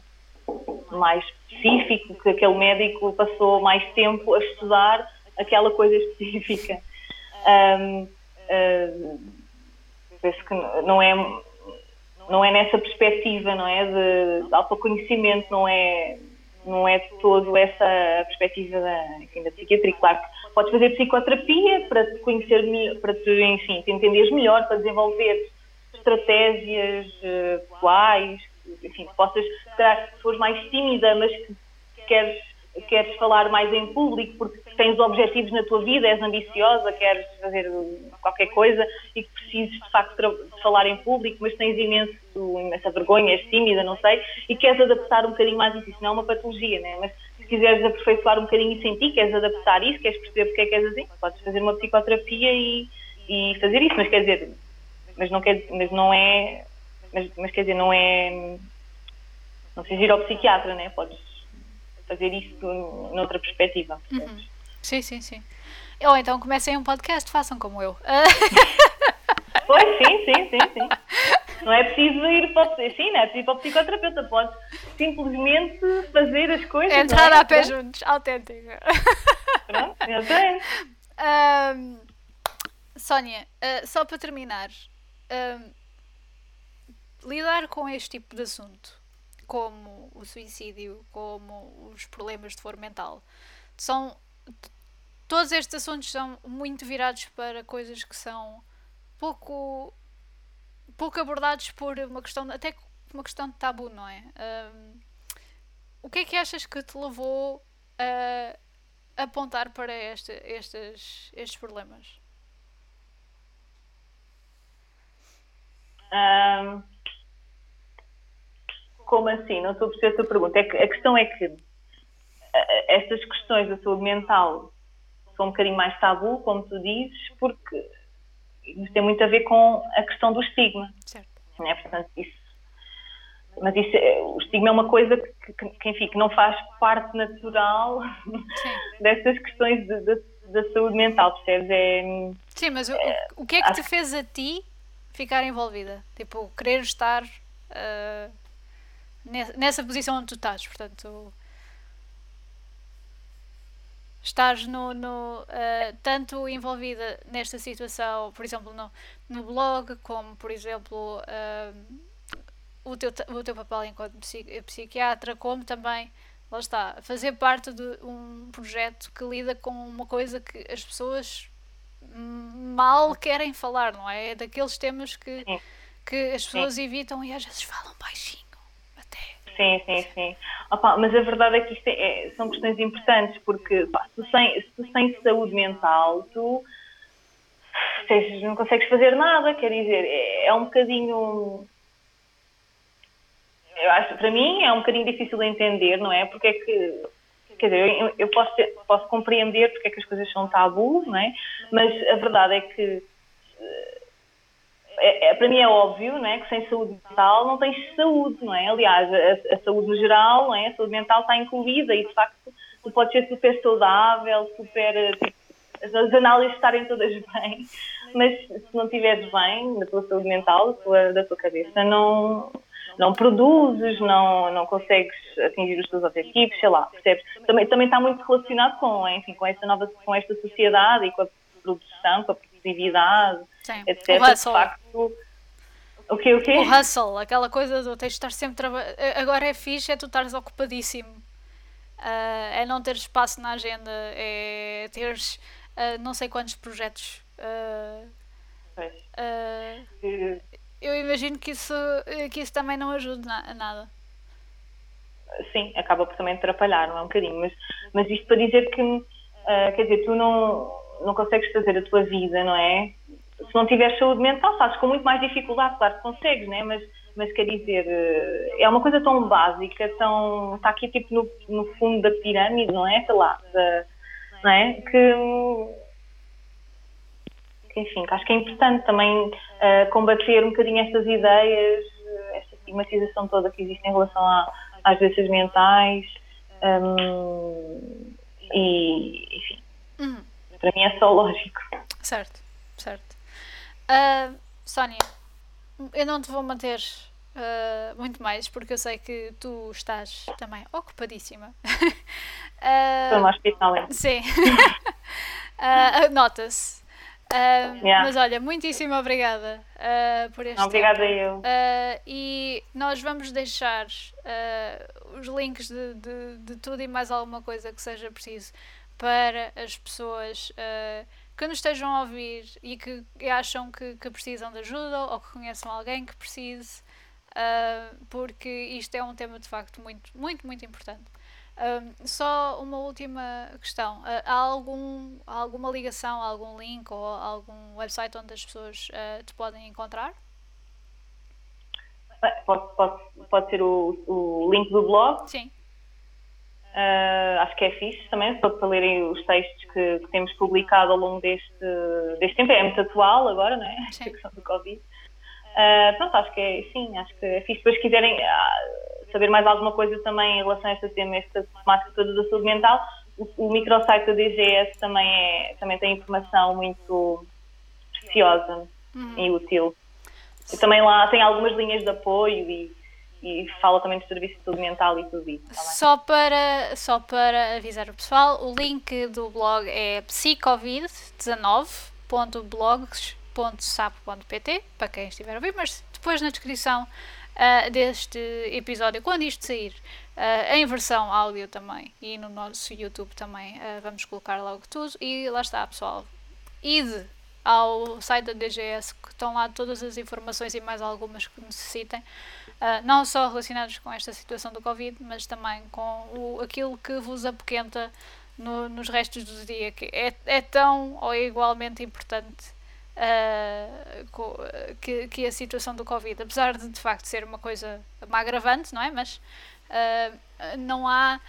[SPEAKER 2] mais específico, que aquele médico passou mais tempo a estudar aquela coisa específica. Um, uh, penso que não é não é nessa perspectiva, não é de, de autoconhecimento, não é não é de todo essa perspectiva da, enfim, da psiquiatria. Claro que podes fazer psicoterapia para te conhecer melhor, para te, enfim, te entenderes melhor, para desenvolver estratégias uh, enfim, que possas, se fores mais tímida, mas que queres queres falar mais em público porque tens objetivos na tua vida, és ambiciosa, queres fazer qualquer coisa e que precises de facto de falar em público, mas tens imenso, imensa vergonha, és tímida, não sei, e queres adaptar um bocadinho mais. Isso não é uma patologia, né? mas se quiseres aperfeiçoar um bocadinho isso em ti, queres adaptar isso, queres perceber porque é que és assim, podes fazer uma psicoterapia e, e fazer isso, mas quer dizer, mas não, quer, mas não é, mas, mas quer dizer, não é, não precisas ir ao psiquiatra, né? Podes fazer isso noutra perspectiva. Uhum.
[SPEAKER 1] Sim, sim, sim. Ou então comecem um podcast, façam como eu. <laughs>
[SPEAKER 2] Pois, sim, sim, sim, sim. Não é preciso ir para o, sim, não é preciso ir para o psicoterapeuta, pode simplesmente fazer as coisas.
[SPEAKER 1] Entrar é? a pé juntos, autêntica.
[SPEAKER 2] Pronto, eu sei.
[SPEAKER 1] Um, Sónia, uh, só para terminar, lidar com este tipo de assunto como o suicídio, como os problemas de foro mental. São todos estes assuntos são muito virados para coisas que são pouco pouco abordados por uma questão até uma questão de tabu, não é? Um, o que é que achas que te levou a apontar para este, estes, estes problemas?
[SPEAKER 2] Um, como assim? Não estou a perceber a tua pergunta. É que, a questão é que eh, estas questões da saúde mental são um bocadinho mais tabu, como tu dizes, porque isso tem muito a ver com a questão do estigma. Certo. É? Portanto, isso, mas isso, é, o estigma é uma coisa que, que, que, enfim, que não faz parte natural <laughs> destas questões de, de, da saúde mental, percebes? É,
[SPEAKER 1] Sim, mas o, é, o que é que te fez a ti ficar envolvida? Tipo, querer estar uh, nessa posição onde tu estás, portanto. estás no, no uh, tanto envolvida nesta situação, por exemplo, no, no blog, como por exemplo uh, o, teu, o teu papel enquanto psiquiatra, como também, lá está, fazer parte de um projeto que lida com uma coisa que as pessoas mal querem falar, não é? É daqueles temas que, que as pessoas sim. evitam e às vezes falam baixinho. Até.
[SPEAKER 2] Sim, sim, sim. Opa, mas a verdade é que isto é, é, são questões importantes, porque pá, se, tu sem, se tu sem saúde mental, tu não consegues fazer nada, quer dizer, é, é um bocadinho. Eu acho, para mim é um bocadinho difícil de entender, não é? Porque é que quer dizer, eu, eu posso, ter, posso compreender porque é que as coisas são tabu, não é? Mas a verdade é que é, é, para mim é óbvio, não é, que sem saúde mental não tens saúde, não é? Aliás, a, a, saúde no geral, não é? A saúde mental está incluída e de facto tu podes ser super saudável, super tipo, as análises estarem todas <laughs> bem, mas se não estiveres bem na tua saúde mental, da tua, da tua cabeça, não não produzes, não, não consegues atingir os teus objetivos, sei lá, percebes? Também, também está muito relacionado com, enfim, com esta nova, com esta sociedade e com a produção, com a produtividade, Sim. etc. O hustle. De facto, o quê, o quê?
[SPEAKER 1] O hustle, aquela coisa do tens de estar sempre trabalhando. Agora é fixe, é tu estares ocupadíssimo. Uh, é não ter espaço na agenda, é teres uh, não sei quantos projetos. Uh, eu imagino que isso, que isso também não ajude a nada.
[SPEAKER 2] Sim, acaba por também atrapalhar, não é um bocadinho, mas, mas isto para dizer que, uh, quer dizer, tu não, não consegues fazer a tua vida, não é? Se não tiveres saúde mental, fazes com muito mais dificuldade, claro que consegues, né? mas, mas quer dizer, é uma coisa tão básica, tão, está aqui tipo no, no fundo da pirâmide, não é? Sei lá, da, não é? Que enfim, acho que é importante também uh, combater um bocadinho estas ideias, eh, esta estigmatização toda que existe em relação a, às doenças mentais. Um, e, enfim, uhum. para mim é só lógico.
[SPEAKER 1] Certo, certo. Uh, Sónia, eu não te vou manter uh, muito mais porque eu sei que tu estás também ocupadíssima.
[SPEAKER 2] uh, Estou no hospital, é?
[SPEAKER 1] Sim. uh, <laughs> Nota-se. Uh, yeah. Mas olha, muitíssimo obrigada uh, por este
[SPEAKER 2] Obrigada eu.
[SPEAKER 1] Uh, e nós vamos deixar os links de, de, de, tudo e mais alguma coisa que seja preciso para as pessoas que nos estejam a ouvir e que acham que, que precisam de ajuda ou que conheçam alguém que precise, porque isto é um tema de facto muito, muito, muito importante. Um, só uma última questão. Uh, há, algum, há alguma ligação, algum link ou algum website onde as pessoas uh, te podem encontrar?
[SPEAKER 2] Pode, pode, pode ser o, o link do blog.
[SPEAKER 1] Sim.
[SPEAKER 2] Uh, acho que é fixe também, para, para lerem os textos que, que, temos publicado ao longo deste, deste tempo. É muito atual agora, não é? Sim. A questão do Covid. Pronto, acho que é, sim, acho que é fixe. Depois, se quiserem, saber mais alguma coisa também em relação a este tema, esta temática toda da saúde mental, o, o microsite da DGS também, é, também tem informação muito preciosa uhum. e útil. E também lá tem algumas linhas de apoio e, e fala também do serviço de saúde mental e tudo isso. Tá
[SPEAKER 1] só, para, só para avisar o pessoal, o link do blog é psicovid19.blogs.sap.pt para quem estiver a ouvir, mas depois na descrição uh, deste episódio, quando isto sair, uh, em versão áudio também e no nosso YouTube também uh, vamos colocar logo tudo. E lá está, pessoal. Ide ao site da DGS que estão lá todas as informações e mais algumas que necessitem, não só relacionadas com esta situação do Covid, mas também com o, aquilo que vos apoquenta no, nos restos do dia, que é, é tão ou é igualmente importante uh, que, que a situação do Covid, apesar de de facto ser uma coisa, uma agravante, não é? Mas uh, não há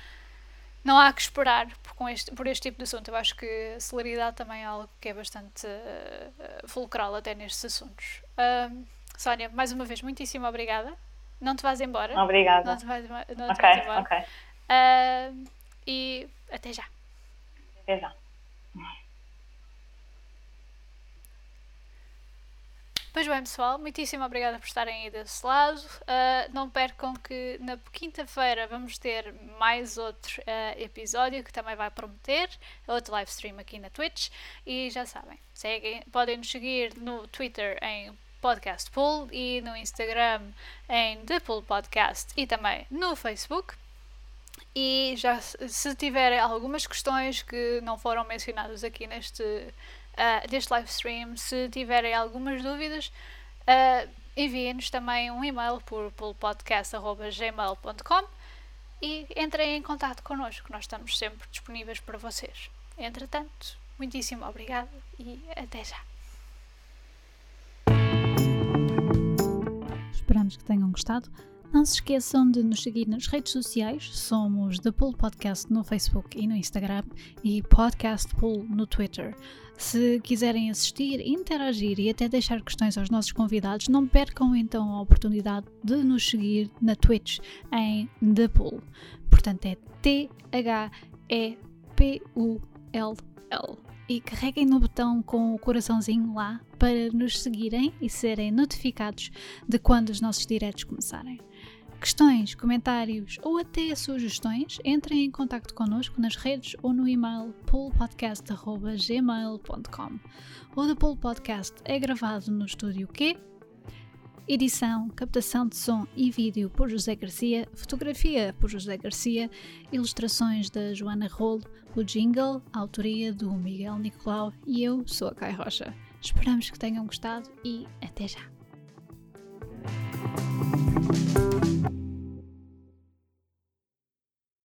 [SPEAKER 1] não há que esperar por, com este, por este tipo de assunto. Eu acho que a celeridade também é algo que é bastante uh, fulcral até nestes assuntos. Uh, Sónia, mais uma vez, muitíssimo obrigada. Não te vais embora.
[SPEAKER 2] Obrigada.
[SPEAKER 1] Não te vais, não te
[SPEAKER 2] okay, vais embora. Okay.
[SPEAKER 1] Uh, e até já.
[SPEAKER 2] Até já.
[SPEAKER 3] Pois bem, pessoal, muitíssimo obrigada por estarem aí desse lado. Uh, não percam que na quinta-feira vamos ter mais outro uh, episódio que também vai prometer, outro live stream aqui na Twitch. E já sabem, seguem, podem nos seguir no Twitter em Podcast Pool e no Instagram em The Pool Podcast e também no Facebook. E já se tiverem algumas questões que não foram mencionadas aqui neste, uh, deste live stream, se tiverem algumas dúvidas, uh, enviem-nos também um e-mail por poolpodcast.gmail.com e entrem em contato connosco, nós estamos sempre disponíveis para vocês. Entretanto, muitíssimo obrigada e até já.
[SPEAKER 1] Esperamos que tenham gostado. Não se esqueçam de nos seguir nas redes sociais. Somos The Pool Podcast no Facebook e no Instagram e Podcast Pool no Twitter. Se quiserem assistir, interagir e até deixar questões aos nossos convidados, não percam então a oportunidade de nos seguir na Twitch em The Pool. Portanto, é T-H-E-P-U-L-L e carreguem no botão com o coraçãozinho lá para nos seguirem e serem notificados de quando os nossos diretos começarem. Questões, comentários ou até sugestões, entrem em contato connosco nas redes ou no e-mail poolpodcast.gmail.com. O The Pool Podcast é gravado no estúdio Q Edição, captação de som e vídeo por José Garcia, fotografia por José Garcia, ilustrações da Joana Rolo, o jingle, a autoria do Miguel Nicolau e eu sou a Kai Rocha. Esperamos que tenham gostado e até já!